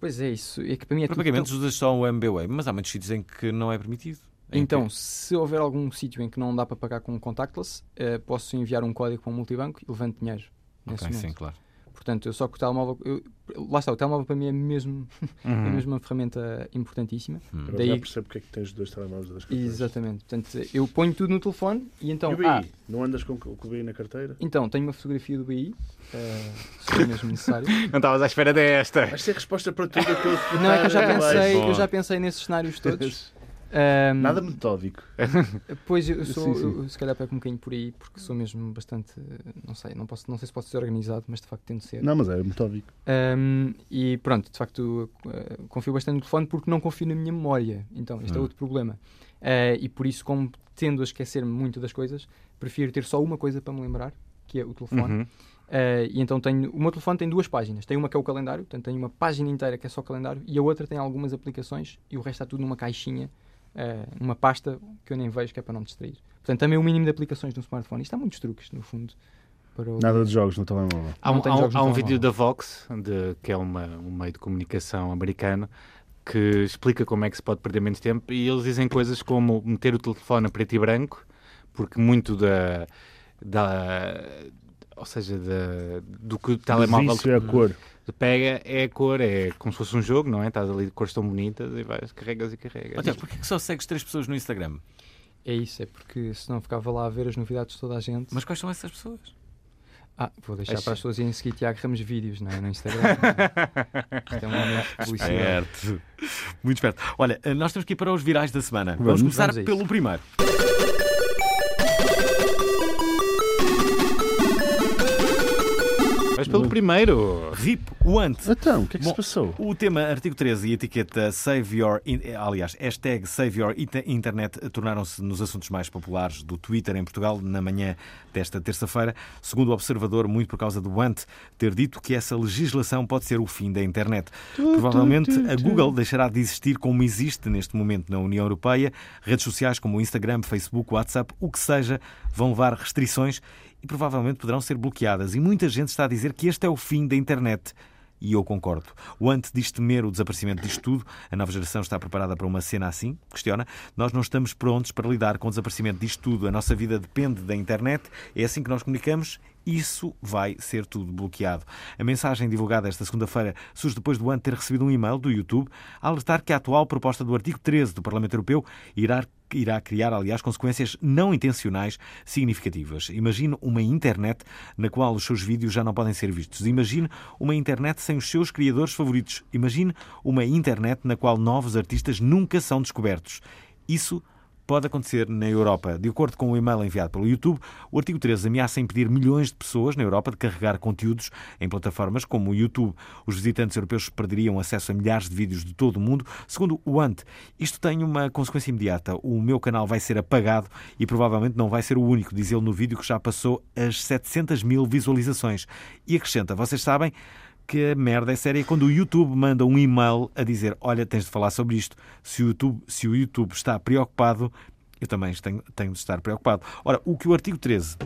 Pois é, isso. É que para mim é Para tudo pagamentos tão- usas só o MBWay, mas há muitos sítios em que não é permitido. Em Então, que- se houver algum sítio em que não dá para pagar com contactless, eh, posso enviar um código para um multibanco e levanto dinheiro. Nesse Ok, momento. sim, claro. Portanto, eu só com o telemóvel. eu- lá está, o telemóvel para mim é mesmo, (laughs) é Uhum. mesmo uma ferramenta importantíssima. Hum. Agora Daí- já percebo porque é que tens dois telemóveis das carteiras. Exatamente. Portanto, eu ponho tudo no telefone e então. E o BI? ah, Não andas com, com o BI na carteira? então, tenho uma fotografia do BI, eh, se for mesmo necessário. (laughs) Não estavas à espera desta. Vais ter resposta para tudo aquilo que Não, é que eu já (laughs) pensei, eu já pensei nesses cenários todos. Ahm, Nada metódico. (laughs) Pois eu sou, Sim, sim. eu, se calhar pego um bocadinho por aí, porque sou mesmo bastante, não sei, não, posso, não sei se posso ser organizado, mas de facto tento ser. Não, mas é metódico. Ahm, e pronto, de facto eh, confio bastante no telefone porque não confio na minha memória. Então, este é Hum. outro problema. Eh, e por isso, como tendo a esquecer-me muito das coisas, prefiro ter só uma coisa para me lembrar, que é o telefone. Uhum. Eh, e então tenho, o meu telefone tem duas páginas. Tem uma que é o calendário, portanto tem uma página inteira que é só calendário, e a outra tem algumas aplicações e o resto está tudo numa caixinha, eh, numa pasta que eu nem vejo, que é para não me distrair. Portanto, também o mínimo de aplicações no smartphone. Isto há muitos truques, no fundo. Para o- Nada de jogos no telemóvel. Há um, há um- há um telemóvel. vídeo da Vox, de- que é uma, um meio de comunicação americano, que explica como é que se pode perder menos tempo e eles dizem coisas como meter o telefone a preto e branco, porque muito da. da ou seja, da, do que o telemóvel isso é a cor. Pega é a cor, é como se fosse um jogo, não é? Estás ali de cores tão bonitas e vais, carregas e carregas. Olha, porquê que só segues três pessoas no Instagram? É isso, é porque senão ficava lá a ver as novidades de toda a gente. Mas quais são essas pessoas? Ah, vou deixar Acho- para as pessoas irem seguir Tiago Ramos Vídeos não é? no Instagram. (laughs) Isto é um momento de publicidade. Esperto. Muito esperto. Olha, eh, nós temos que ir para os virais da semana. Vamos, Vamos. começar Vamos pelo primeiro. Mas pelo primeiro. RIP Want. Então, o que é que Bom, se passou? O tema artigo 13 e a etiqueta Save Your, aliás, hashtag Save Your Internet tornaram-se nos assuntos mais populares do Twitter em Portugal na manhã desta terça-feira, segundo o observador, muito por causa do Want ter dito que essa legislação pode ser o fim da internet. Provavelmente a Google deixará de existir como existe neste momento na União Europeia. Redes sociais como o Instagram, Facebook, WhatsApp, o que seja, vão levar restrições e provavelmente poderão ser bloqueadas. E muita gente está a dizer que este é o fim da internet. E eu concordo. O Ant diz temer o desaparecimento disto tudo. A nova geração está preparada para uma cena assim? Questiona. Nós não estamos prontos para lidar com o desaparecimento disto tudo. A nossa vida depende da internet. É assim que nós comunicamos. Isso vai ser tudo bloqueado. A mensagem divulgada esta segunda-feira surge depois do Ant ter recebido um e-mail do YouTube a alertar que a atual proposta do artigo 13 do Parlamento Europeu irá irá criar, aliás, consequências não intencionais significativas. Imagine uma internet na qual os seus vídeos já não podem ser vistos. Imagine uma internet sem os seus criadores favoritos. Imagine uma internet na qual novos artistas nunca são descobertos. Isso pode acontecer na Europa. De acordo com o e-mail enviado pelo YouTube, o artigo 13 ameaça impedir milhões de pessoas na Europa de carregar conteúdos em plataformas como o YouTube. Os visitantes europeus perderiam acesso a milhares de vídeos de todo o mundo. Segundo o ANT, isto tem uma consequência imediata. O meu canal vai ser apagado e provavelmente não vai ser o único, diz ele no vídeo que já passou as 700 mil visualizações. E acrescenta, vocês sabem que a merda é séria quando o YouTube manda um e-mail a dizer olha, tens de falar sobre isto. Se o YouTube, se o YouTube está preocupado, eu também tenho, tenho de estar preocupado. Ora, o que o artigo 13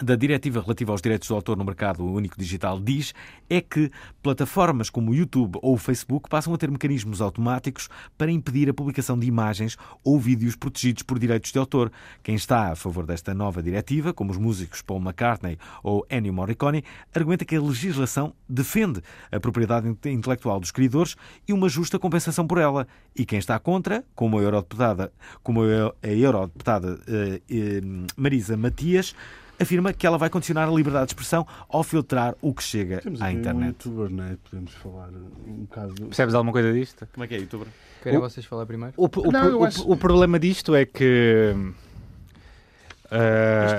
da diretiva relativa aos direitos do autor no mercado único digital diz é que plataformas como o YouTube ou o Facebook passam a ter mecanismos automáticos para impedir a publicação de imagens ou vídeos protegidos por direitos de autor. Quem está a favor desta nova diretiva, como os músicos Paul McCartney ou Ennio Morricone, argumenta que a legislação defende a propriedade intelectual dos criadores e uma justa compensação por ela. E quem está contra, como a eurodeputada, como a eurodeputada uh, uh, Marisa Matias, afirma que ela vai condicionar a liberdade de expressão ao filtrar o que chega Temos à internet. um youtuber, né? Podemos falar um bocado. Percebes alguma coisa disto? Como é que é, youtuber? Querem O- vocês falar primeiro? O, o- Não, o- acho- o problema disto é que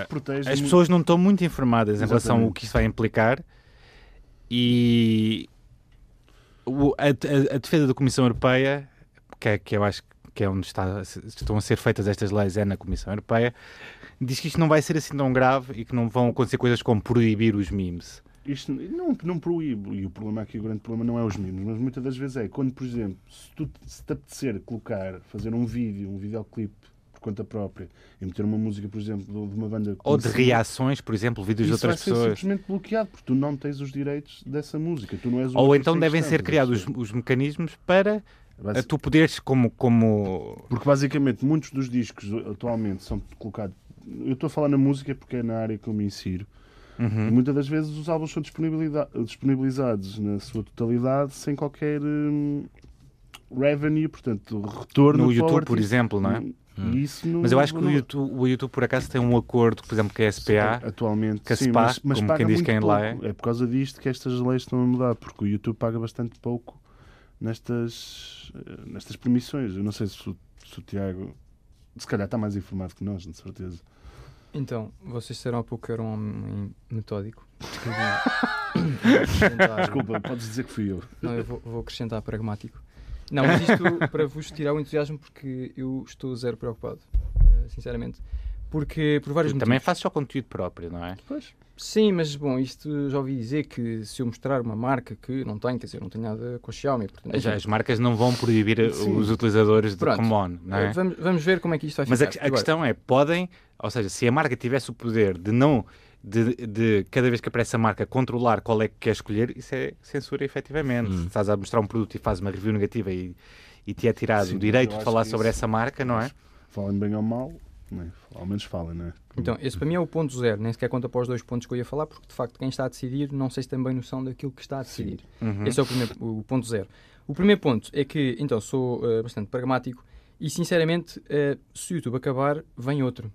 protege as pessoas não estão muito informadas em relação ao Exatamente. que isso vai implicar e o- a, a- a defesa da Comissão Europeia, que, é, que eu acho que é onde está- estão a ser feitas estas leis, é na Comissão Europeia, diz que isto não vai ser assim tão grave e que não vão acontecer coisas como proibir os memes. Isto não, não proíbe, e o problema aqui, o grande problema não é os mimos, mas muitas das vezes é quando, por exemplo, se, tu, se te apetecer colocar, fazer um vídeo, um videoclipe por conta própria e meter uma música, por exemplo, de uma banda Ou de reações, por exemplo, vídeos de outras pessoas. simplesmente bloqueado porque tu não tens os direitos dessa música. Tu não és o Ou então em devem ser criados os, os mecanismos para A tu poderes, como, como Porque basicamente muitos dos discos atualmente são colocados. Eu estou a falar na música porque é na área que eu me insiro. E Uhum. muitas das vezes os álbuns são disponibilizados na sua totalidade sem qualquer hum, revenue, portanto, retorno no YouTube, por exemplo, não é? E isso não- Mas eu acho que o YouTube, o YouTube, por acaso, tem um acordo, por exemplo, com a SPA. atualmente que a sim, SPA, mas, mas como paga quem diz quem lá pouco. é por causa disto que estas leis estão a mudar porque o YouTube paga bastante pouco nestas eh, nestas permissões eu não sei se o, se o Tiago se calhar está mais informado que nós de certeza Então, vocês disseram há pouco que era um homem metódico. (laughs) Acrescentar- desculpa podes dizer que fui eu Não, eu vou, vou acrescentar pragmático. Não, mas isto para vos tirar o entusiasmo porque eu estou zero preocupado, eh, sinceramente. Porque por vários Tu também motivos. fazes só conteúdo próprio, não é? pois Sim, mas bom, isto já ouvi dizer que se eu mostrar uma marca que não tenho, quer dizer, não tenho nada com a Xiaomi. Portanto, Já as marcas não vão proibir Sim. os utilizadores de. Common, não é? vamos, vamos ver como é que isto vai Mas a, ficar. a questão é, podem, ou seja, se a marca tivesse o poder de não, de, de cada vez que aparece a marca, controlar qual é que quer escolher, isso é censura efetivamente. Hum. Se estás a mostrar um produto e fazes uma review negativa e, e te é tirado Sim, o direito de falar sobre isso- essa marca, não é? falem bem ou mal né? ao menos falem não é? Então, esse para mim é o ponto zero, nem sequer conta para os dois pontos que eu ia falar, porque de facto quem está a decidir não sei se tem bem noção daquilo que está a decidir. Uhum. Esse é o, primeiro, o ponto zero. O primeiro ponto é que, então, sou eh, bastante pragmático e, sinceramente, eh, se o YouTube acabar, vem outro.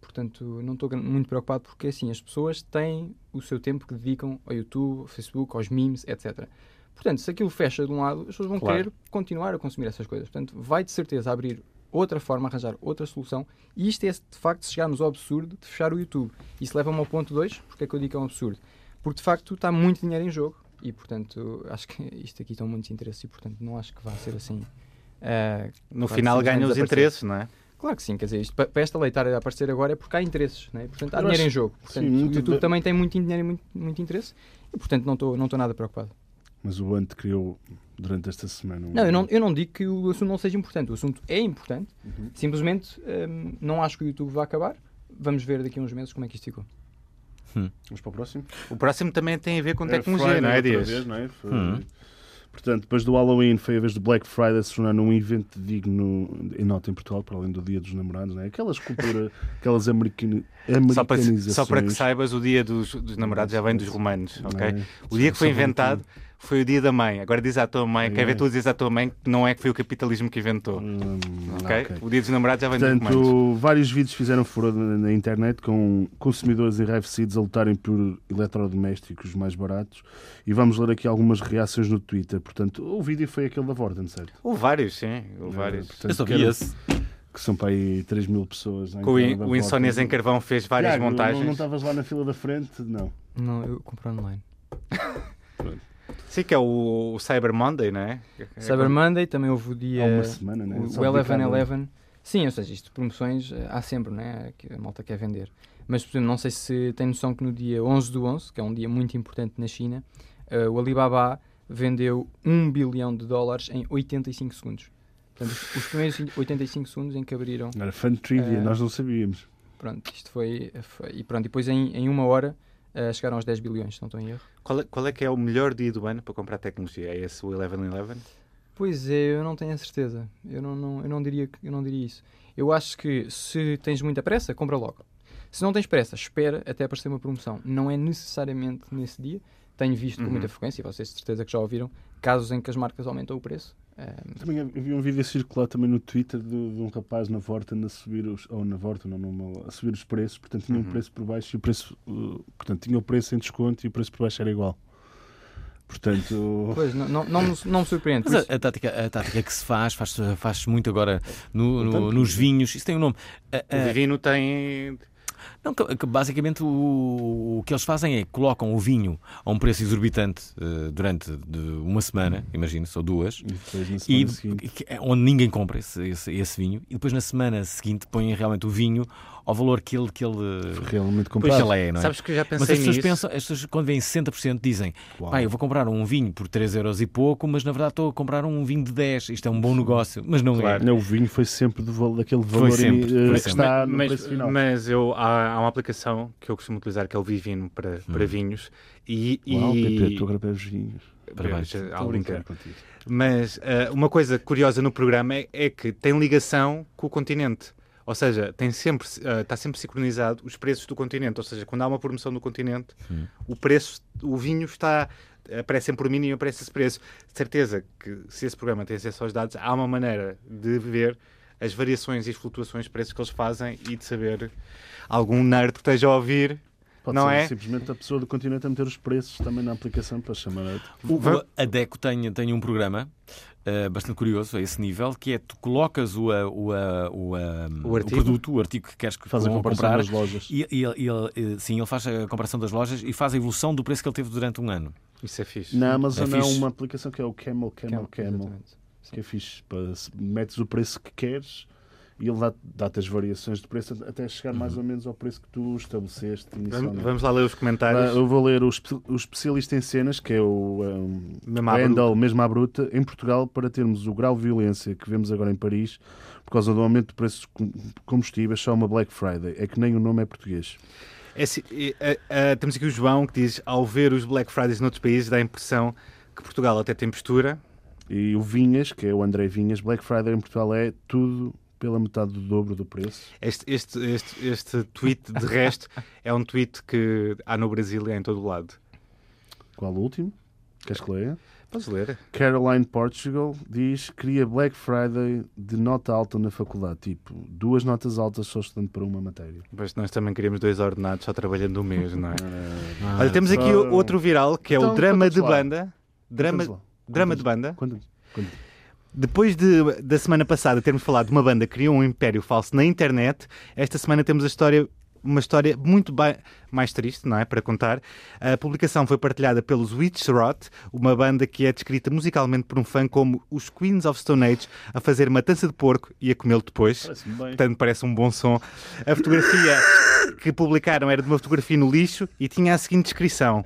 Portanto, não estou muito preocupado porque, assim, as pessoas têm o seu tempo que dedicam ao YouTube, ao Facebook, aos memes, etc. Portanto, se aquilo fecha de um lado, as pessoas vão Claro. querer continuar a consumir essas coisas. Portanto, vai de certeza abrir outra forma, arranjar outra solução. E isto é, de facto, se chegarmos ao absurdo de fechar o YouTube. Isso leva-me ao ponto 2, porque é que eu digo que é um absurdo? Porque, de facto, está muito dinheiro em jogo. E, portanto, acho que (laughs) isto aqui estão muitos interesses e, portanto, não acho que vá ser assim. Ah, No Claro, final ganha os interesses, não é? claro que sim, quer dizer, isto, pa- para esta lei estar a aparecer agora é porque há interesses, né? portanto, há Eu dinheiro acho- em jogo. Portanto, sim, o YouTube de- também tem muito dinheiro e muito, muito interesse e, portanto, não estou não estou nada preocupado. Mas o Ant criou durante esta semana um... Não, eu não, eu não digo que o assunto não seja importante, o assunto é importante, Uhum. simplesmente hum, não acho que o YouTube vá acabar. Vamos ver daqui a uns meses como é que isto ficou. vamos para o próximo O próximo também tem a ver com Air tecnologia, Friday não é, Dias? vez, não é? Foi- Hum. Portanto, depois do Halloween foi a vez do Black Friday se tornar um evento digno em nota em Portugal, para além do Dia dos Namorados, não é? Aquelas culturas, (laughs) aquelas americani Só para, americanizações. só para que saibas, o dia dos, dos namorados já vem dos romanos, não ok? é? O dia que foi inventado foi o dia da mãe. Agora diz à tua mãe, quer ver tu dizes à tua mãe que não é que foi o capitalismo que inventou, Hum, ok? ok. O dia dos namorados já vem dos romanos. Portanto, vários vídeos fizeram furor na internet com consumidores enraivecidos a lutarem por eletrodomésticos mais baratos. E vamos ler aqui algumas reações no Twitter. Portanto, o vídeo foi aquele da Vorten, certo? Houve vários, sim, houve Eh, vários. portanto, Eu só vi quero- esse. que são para aí 3 mil pessoas. Com o, o Insónias em Carvão fez várias Tiago, montagens. Não estavas lá na fila da frente? Não. Não, eu comprei online. (laughs) Sim, que é o, o Cyber Monday, não é? É Cyber Monday, também houve o dia. Há uma semana, né? o, Só o Eleven dedicado a- Eleven. Sim, ou seja, isto, promoções eh, há sempre, né? Que a malta quer vender. Mas, por exemplo, não sei se tem noção que no dia 11 do 11, que é um dia muito importante na China, eh, o Alibaba vendeu 1 bilhão de dólares em 85 segundos. Portanto, os- os primeiros 85 segundos em que abriram Era de trivia, Eh, nós não sabíamos. Pronto, isto foi, foi- E pronto, depois em, em uma hora eh, chegaram aos 10 bilhões, se não estou em erro. Qual, é, qual é que é o melhor dia do ano para comprar tecnologia? É esse o Eleven Eleven? Pois é, eu não tenho a certeza. Eu não, não- eu não, diria, eu não diria isso. Eu acho que se tens muita pressa, compra logo. Se não tens pressa, espera até aparecer uma promoção. Não é necessariamente nesse dia. Tenho visto com Uhum. muita frequência, e vocês de certeza que já ouviram, casos em que as marcas aumentam o preço. Também vi um vídeo a circular também no Twitter de, de um rapaz na Vorten a subir os, ou na Vorten, não, numa, a subir os preços, portanto tinha um Uhum. preço por baixo e o preço, uh, portanto tinha o preço em desconto e o preço por baixo era igual. Portanto, (laughs) pois, não, não, não, me, não me surpreende. Mas a, a tática, a tática que se faz, faz, faz muito agora no- no- Portanto, nos vinhos, isso tem um nome. A- O Vivino tem. Não, que- basicamente o, o que eles fazem é colocam o vinho a um preço exorbitante eh, durante de uma semana, imagino-se, ou duas, e depois e, seguinte. é onde ninguém compra esse, esse, esse vinho, e depois na semana seguinte põem realmente o vinho ao valor que ele, que ele, Realmente pois comprado. ele é, não é? Sabes que eu já Mas pensei as pessoas nisso. pensam, as pessoas quando vêm 60% dizem, pá, eu vou comprar um vinho por 3 euros e pouco, mas na verdade estou a comprar um vinho de 10, isto é um bom negócio, mas não é. Não, o vinho foi sempre do, daquele valor sempre, eh, que está no mas, preço final. mas eu, há, há uma aplicação que eu costumo utilizar que é o Vivino para, para vinhos e, Uau, e Pepe, tu agora bebes vinhos. Parabéns. Estou a um brincar. Mas ah, uma coisa curiosa no programa é, é que tem ligação com o continente. Ou seja, tem sempre, ah, está sempre sincronizado os preços do continente. Ou seja, quando há uma promoção no continente, Hum. o preço, o vinho está. Aparece sempre por mínimo e aparece esse preço. De certeza que se esse programa tem acesso aos dados, há uma maneira de ver as variações e as flutuações de preços que eles fazem e de saber algum nerd que esteja a ouvir. Pode Não ser é? simplesmente a pessoa do continente a meter os preços também na aplicação para chamar a O- Va- a DECO tem, tem um programa eh, bastante curioso a esse nível, que é tu colocas o, o, o, O o produto, o artigo que queres que faz a com- comparação comprar, das lojas. e, e ele- ele, eh, sim, ele faz a comparação das lojas e faz a evolução do preço que ele teve durante um ano. Isso é fixe. Na Amazon É há uma aplicação que é o Camel, Camel, Camel, exatamente. que é fixe. Metes o preço que queres e ele dá- dá-te as variações de preço até chegar mais ou menos ao preço que tu estabeleceste Vamos, inicialmente. vamos lá ler os Ah, comentários. Eu vou ler o, espe- o especialista em cenas, que é o um, Mesmo à bruta. Handel, mesmo à bruta, em Portugal, para termos o grau de violência que vemos agora em Paris, por causa do aumento de preços de com- combustíveis, só uma Black Friday. É que nem o nome é português. É ah, ah, temos aqui o João que diz: ao ver os Black Fridays noutros países, dá a impressão que Portugal até tem postura. E o Vinhas, que é o André Vinhas, Black Friday em Portugal é tudo pela metade do dobro do preço. Este, este, este, este tweet, de resto, (laughs) é um tweet que há no Brasil e há em todo o lado. Qual o último? Queres que leia? Podes ler? Caroline Portugal diz queria Black Friday de nota alta na faculdade. Tipo, duas notas altas só estudando para uma matéria. Mas nós também queríamos dois ordenados só trabalhando um mês, não é? (laughs) Ah, Olha, temos aqui só- outro viral que é o Então, drama conta-nos de lá. banda. Drama, drama de banda. Conta-nos. Conta-nos. Depois de, da semana passada termos falado de uma banda que criou um império falso na internet, esta semana temos a história, uma história muito mais triste, não é? Para contar. A publicação foi partilhada pelos Witch Rot, uma banda que é descrita musicalmente por um fã como os Queens of Stone Age a fazer matança de porco e a comê-lo depois. Portanto, parece um bom som. A fotografia que publicaram era de uma fotografia no lixo e tinha a seguinte descrição.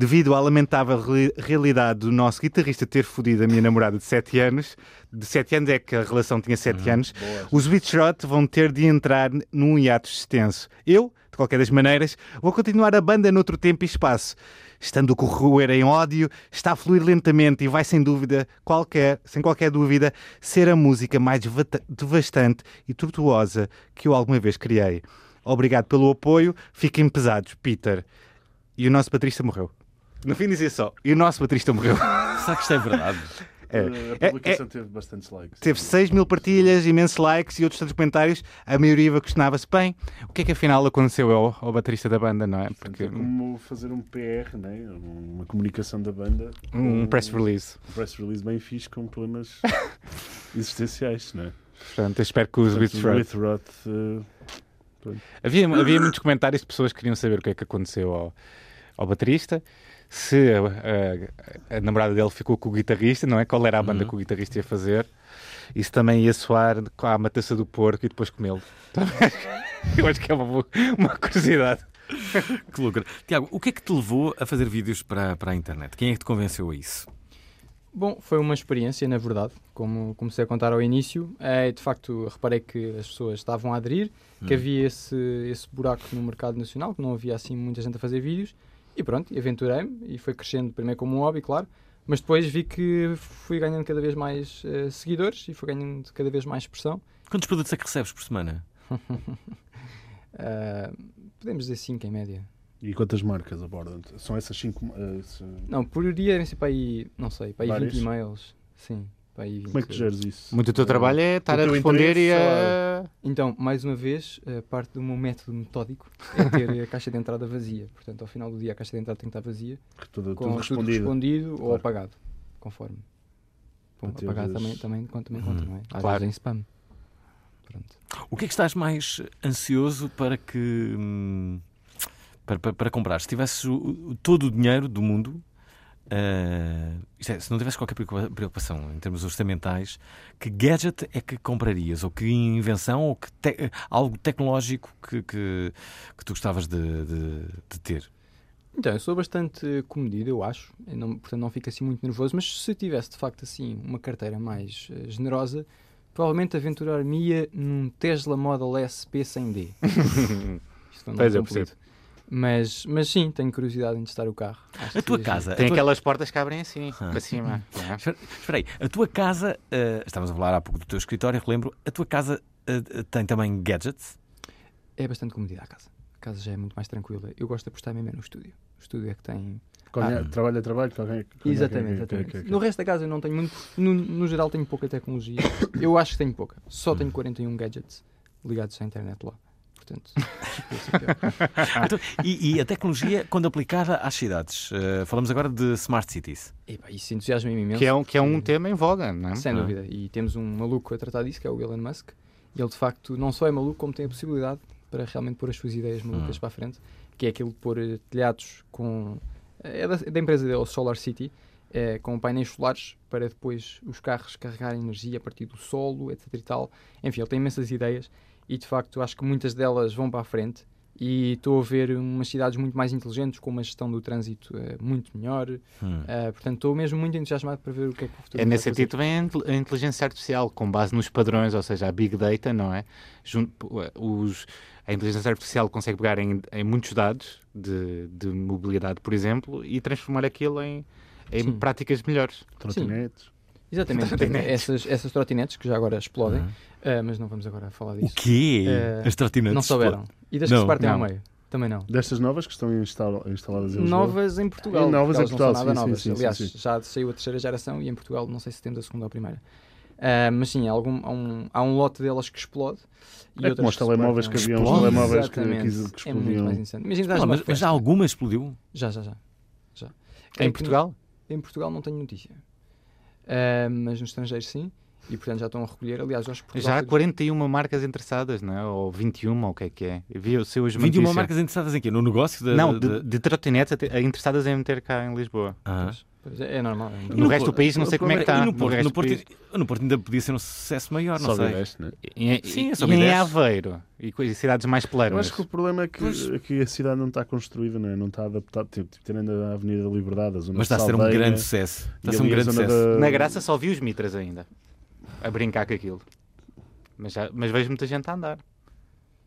Devido à lamentável re- realidade do nosso guitarrista ter fodido a minha namorada de 7 anos, de 7 anos é que a relação tinha 7 anos, os Witchshot vão ter de entrar num hiato extenso. Eu, de qualquer das maneiras, vou continuar a banda noutro tempo e espaço. Estando a corroer em ódio, está a fluir lentamente e vai sem dúvida, qualquer, sem qualquer dúvida, ser a música mais devastante e tortuosa que eu alguma vez criei. Obrigado pelo apoio, fiquem pesados, Peter. E o nosso baterista morreu. No fim dizia só, e o nosso baterista morreu. (laughs) Será que isto é verdade? É. A publicação teve bastantes likes. Teve 6 mil partilhas, imensos likes e outros tantos comentários. A maioria questionava-se bem o que é que afinal aconteceu ao, ao baterista da banda, não é? Portanto, Porque é como fazer um PR, né? uma comunicação da banda, um press release. um press release bem fixe com problemas (laughs) existenciais. Né? Portanto, eu espero que os With eh, Havia, havia muitos comentários de pessoas que queriam saber o que é que aconteceu ao, ao baterista. Se a, a- a namorada dele ficou com o guitarrista, não é? Qual era a banda Uhum. que o guitarrista ia fazer? E se também ia soar com a matança do porco e depois comê-lo. (laughs) Eu acho que é uma, uma curiosidade. (laughs) Que loucura. Tiago, o que é que te levou a fazer vídeos para, para a internet? Quem é que te convenceu a isso? Bom, foi uma experiência, na verdade, como comecei a contar ao início. Eh, de facto, reparei que as pessoas estavam a aderir, que Hum. havia esse, esse buraco no mercado nacional, que não havia assim muita gente a fazer vídeos. E pronto, aventurei-me e foi crescendo primeiro como um hobby, claro, mas depois vi que fui ganhando cada vez mais eh, seguidores e fui ganhando cada vez mais expressão. Quantos produtos é que recebes por semana? Eh, (laughs) podemos dizer 5 em média. E quantas marcas abordam? São essas cinco. eh, se- Não, por dia devem ser para aí, não sei, para aí Vários? 20 e-mails. Sim, para aí 20. Como é que tu geres isso? Muito do teu trabalho é estar O a teu responder e a. Então, mais uma vez, a parte do meu método metódico é ter a (laughs) caixa de entrada vazia. Portanto, ao final do dia a caixa de entrada tem que estar vazia, Tudo, com tudo tudo respondido. respondido ou Claro. apagado, conforme. Bom, apagado também, também, conta- também conta, Hum, não é? Às claro. vezes em spam. Pronto. O que é que estás mais ansioso para que. hum, para, para, para comprar? Se tivesses o- o- todo o dinheiro do mundo, ah, isto é, se não tivesse qualquer preocupa- preocupação em termos orçamentais, que gadget é que comprarias? Ou que invenção, ou que te- algo tecnológico que, que, que tu gostavas de, de- de ter? Então, eu sou bastante comedido, eu acho, eu não, portanto não fico assim muito nervoso, mas se tivesse de facto assim uma carteira mais eh, generosa, provavelmente aventurar-me-ia num Tesla Model S P100D. (laughs) Isto não é completo. Mas, mas sim, tenho curiosidade em testar o carro. Acho A tua casa. Tem tua... aquelas portas que abrem assim, Ah. para cima. não é? Espera aí, a tua casa, ah, estávamos a falar há pouco do teu escritório, relembro, a tua casa ah, tem também gadgets? É bastante comedida a casa. A casa já é muito mais tranquila. Eu gosto de apostar mesmo é no estúdio. O estúdio é que tem. Conhe- Ah. Trabalho a trabalho, qualquer. qualquer- exatamente, exatamente. No resto da casa eu não tenho muito. No, no geral tenho pouca tecnologia. Eu acho que tenho pouca. Só tenho 41 gadgets ligados à internet lá. Portanto, (laughs) é o pior. (laughs) Então, e, e a tecnologia quando aplicada às cidades? Ah, falamos agora de smart cities. Epá, isso entusiasma-me imenso. Que é, um, que é um tema em voga, não é? Sem Ah. dúvida. E temos um maluco a tratar disso, que é o Elon Musk. E ele, de facto, não só é maluco, como tem a possibilidade para realmente pôr as suas ideias malucas Hum. para a frente, que é aquilo de pôr eh, telhados com... É da, da empresa dele, Solar City, eh, com painéis solares para depois os carros carregarem energia a partir do solo, etc e tal. Enfim, ele tem imensas ideias e, de facto, acho que muitas delas vão para a frente. E estou a ver umas cidades muito mais inteligentes, com uma gestão do trânsito eh, muito melhor. Hum. Eh, portanto, estou mesmo muito entusiasmado para ver o que é que o futuro É nesse sentido também a inteligência artificial, com base nos padrões, ou seja, a Big Data, não é? Junto, os, a inteligência artificial consegue pegar em, em muitos dados de, de mobilidade, por exemplo, e transformar aquilo em, em Sim. práticas melhores. Trotinetes. Exatamente, essas, essas trotinetes que já agora explodem, Ah. ah, mas não vamos agora falar O disso. quê? Eh, As trotinetes? Não souberam. E das Não, que se partem ao meio? Também não. Destas novas que estão instala- instaladas em Lisboa. Novas em Portugal. E novas em Portugal, não são nada sim, novas. sim, sim, Aliás, sim. já saiu a terceira geração e em Portugal não sei se temos a segunda ou a primeira. Ah, mas sim, há, algum, há, um, há um lote delas que explode. E É outras como os telemóveis que havia, uns telemóveis que, que, que É muito explodiam. mais insano. Imagina, Ah, mas, mas já alguma explodiu? Já, já, já. já. É Em Portugal? Em Portugal não tenho notícia. Ah, mas no estrangeiro sim. E portanto já estão a recolher. Aliás, que Portugal Já há foi- 41 marcas interessadas, não é? Ou 21, ou o que é que é? Eu vi o seu hoje 21 notícia. marcas interessadas em quê? No negócio? Da, Não, de, de trotinetes até- interessadas em meter cá em Lisboa. Ah. Pois é, é normal. é normal. No resto do país não sei como é que E está. no Porto, no, Porto, país. no Porto ainda podia ser um sucesso maior, não Só sei. vieste, né? E, em- Sim, é e só em ideias. Aveiro e e cidades mais Eu peleiras. acho que o problema é que, Pois. é que a cidade não está construída, não, é? não está adaptada. Tipo, tipo, tendo a Avenida da Liberdade, a zona Mas está a ser um grande sucesso. Está a e ser um grande sucesso. da- Na Graça só vi os mitras ainda. A brincar com aquilo. Mas, já- mas vejo muita gente a andar.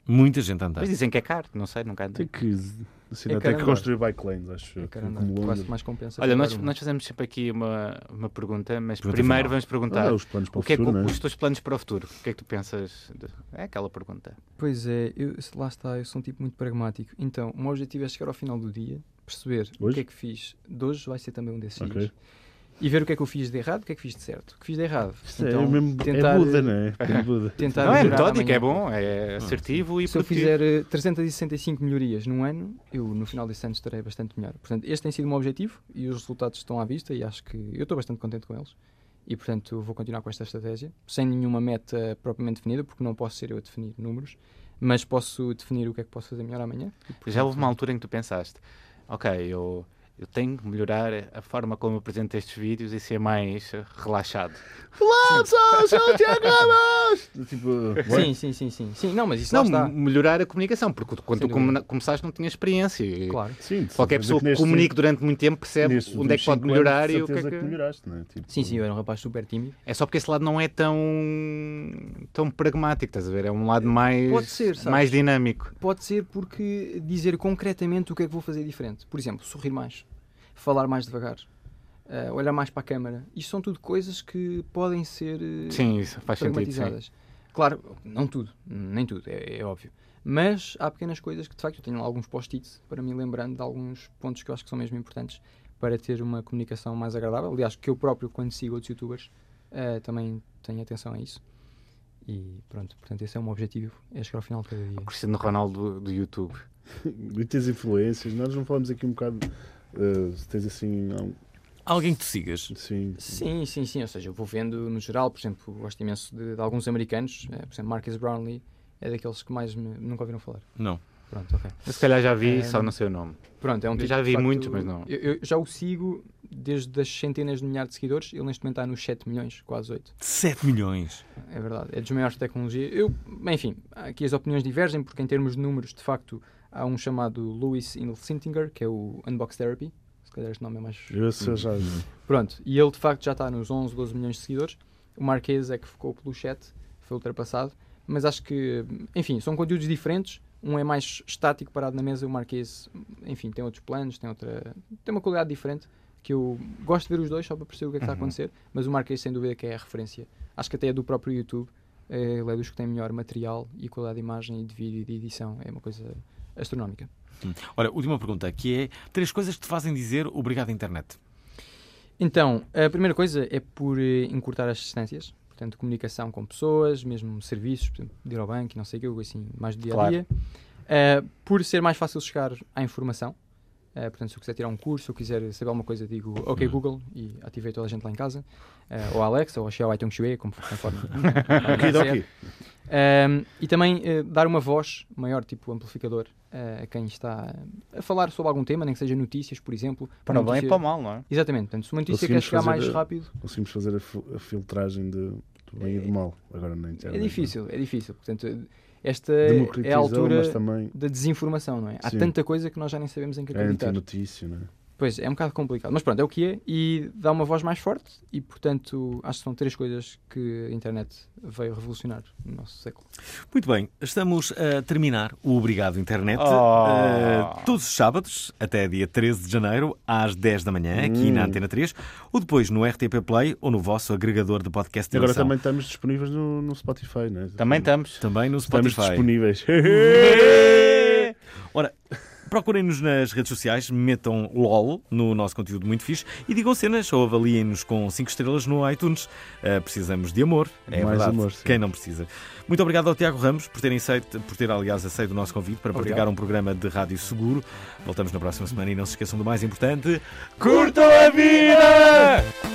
Muita gente a andar. Mas dizem que é caro, não sei, nunca andei. Tem que, a cidade É tem que construir bike lanes, acho. como quase mais compensa. Olha, nós, nós fazemos sempre aqui uma, uma pergunta, mas Pergunta primeiro final. vamos perguntar Ah, os planos para o, o que é futuro, né? os teus planos para o futuro. O que é que tu pensas? de- É aquela pergunta. Pois é, eu, lá está, eu sou um tipo muito pragmático. Então, o meu objetivo é chegar ao final do dia, perceber o Hoje? que é que fiz de hoje, vai ser também um desses Ok. dias, e ver o que é que eu fiz de errado, o que é que fiz de certo. O que fiz de errado. Isto então, é, mesmo, tentar, é Buda, não é? Tem Buda. (laughs) tentar não, é metódico, é bom, é assertivo e Se eu produtivo. fizer eh, 365 melhorias num ano, eu no final desse ano estarei bastante melhor. Portanto, este tem sido o meu objetivo e os resultados estão à vista e acho que eu estou bastante contente com eles. e portanto vou continuar com esta estratégia, sem nenhuma meta propriamente definida, porque não posso ser eu a definir números, mas posso definir o que é que posso fazer melhor amanhã. E, portanto, Já houve uma altura em que tu pensaste, ok, eu, eu tenho que melhorar a forma como eu apresento estes vídeos e ser mais relaxado. Olá, pessoal, sou Tiago Ramos! (laughs) Tipo? Sim, sim, sim, sim, sim. Não, mas isso Não, lá está. melhorar a comunicação, porque quando Sem tu dúvida. começaste não tinha experiência. E Claro. Sim, Qualquer pessoa que neste- comunique durante muito tempo percebe nestes onde é que pode melhorar e o que é certeza que... melhoraste, não é? Tipo, Sim, sim, eu era um rapaz super tímido. É só porque esse lado não é tão, tão pragmático, estás a ver? É um lado mais, Pode ser, sabes? mais dinâmico. Pode ser porque dizer concretamente o que é que vou fazer diferente. Por exemplo, sorrir mais, falar mais devagar, eh, olhar mais para a câmara. Isto são tudo coisas que podem ser eh, Sim, isso faz sentido. Sim. Claro, não tudo, nem tudo, é, é óbvio. Mas há pequenas coisas que de facto eu tenho lá alguns post-its para me lembrando de alguns pontos que eu acho que são mesmo importantes para ter uma comunicação mais agradável. Aliás, que eu próprio, quando sigo outros youtubers, eh, também tenho atenção a isso. E pronto, portanto, esse é o meu objetivo, é chegar ao final de cada dia. O Cristiano Ronaldo do, do YouTube. (laughs) Tens influências, nós não falamos aqui um bocado. Se tens assim. um- Alguém que tu sigas. assim Sim, sim, sim. Ou seja, eu vou vendo no geral, por exemplo, gosto imenso de, de alguns americanos, eh, por exemplo, Marcus Brownlee é daqueles que mais me, nunca ouviram falar. Não. Pronto, ok. Se calhar já vi, É, só não sei o nome. Pronto, é um tipo já vi facto, muitos, mas não. Eu, eu já o sigo desde as centenas de milhares de seguidores, ele neste momento está nos 7 milhões, quase 8. 7 milhões. É verdade, é dos maiores de tecnologia. Eu, enfim, aqui as opiniões divergem, porque em termos de números, de facto, há um chamado Louis Inelsintinger, que é o Unbox Therapy. Se calhar este nome é mais Eu sei já. Pronto, e ele de facto já está nos 11, 12 milhões de seguidores. O Marquês é que ficou pelo chat, foi ultrapassado. Mas acho que, enfim, são conteúdos diferentes. Um é mais estático, parado na mesa. O Marquês, enfim, tem outros planos, tem, outra, tem uma qualidade diferente. Que eu gosto de ver os dois só para perceber o que é que está a Uhum. acontecer. Mas o Marquês, sem dúvida, que é a referência. Acho que até é do próprio YouTube. eh, Ele é dos que tem melhor material e qualidade de imagem e de vídeo e de edição. É uma coisa astronómica. Olha, última pergunta, que é três coisas que te fazem dizer obrigado internet. Então, a primeira coisa é por eh, encurtar as distâncias, portanto, comunicação com pessoas, mesmo serviços, por exemplo, de ir ao banco e não sei o que, algo assim, mais do dia a Claro. dia. Eh, por ser mais fácil chegar à informação, Eh, portanto, se eu quiser tirar um curso, se eu quiser saber alguma coisa, digo OK Google e ativei toda a gente lá em casa, Eh, ou Alexa, ou Xiao Aitung Xue, como conforme. Okidoki. Um, e também eh, dar uma voz maior, tipo amplificador, a quem está a falar sobre algum tema, nem que seja notícias, por exemplo. Para o Uma bem e notícia- para o mal, não é? Exatamente, portanto, se uma notícia quer chegar mais eh, rápido, Conseguimos fazer a, a filtragem de, do bem e do mal agora na internet. é difícil, é difícil. Portanto, esta é? é a altura também da desinformação, não é? Há Sim. tanta coisa que nós já nem sabemos em que é acreditar. antinotícia, não é? Pois, é um bocado complicado. Mas pronto, é o que é e dá uma voz mais forte e, portanto, acho que são três coisas que a internet veio revolucionar no nosso século. Muito bem, estamos a terminar o Obrigado Internet Oh. eh, todos os sábados, até dia 13 de janeiro, às 10 da manhã, aqui Hum. na Antena 3, ou depois no RTP Play ou no vosso agregador de podcast de E agora também estamos disponíveis no, no Spotify, não é? Também estamos. Também no Estamos Spotify. disponíveis. (laughs) Ora, procurem-nos nas redes sociais, metam LOL no nosso conteúdo muito fixe e digam cenas ou avaliem-nos com 5 estrelas no iTunes. Uh, precisamos de amor, é Mais verdade. amor. Quem não precisa. Muito obrigado ao Tiago Ramos por, terem aceito, por ter, aliás, aceito o nosso convite para Obrigado. praticar um programa de rádio seguro. Voltamos na próxima semana e não se esqueçam do mais importante: curtam a vida!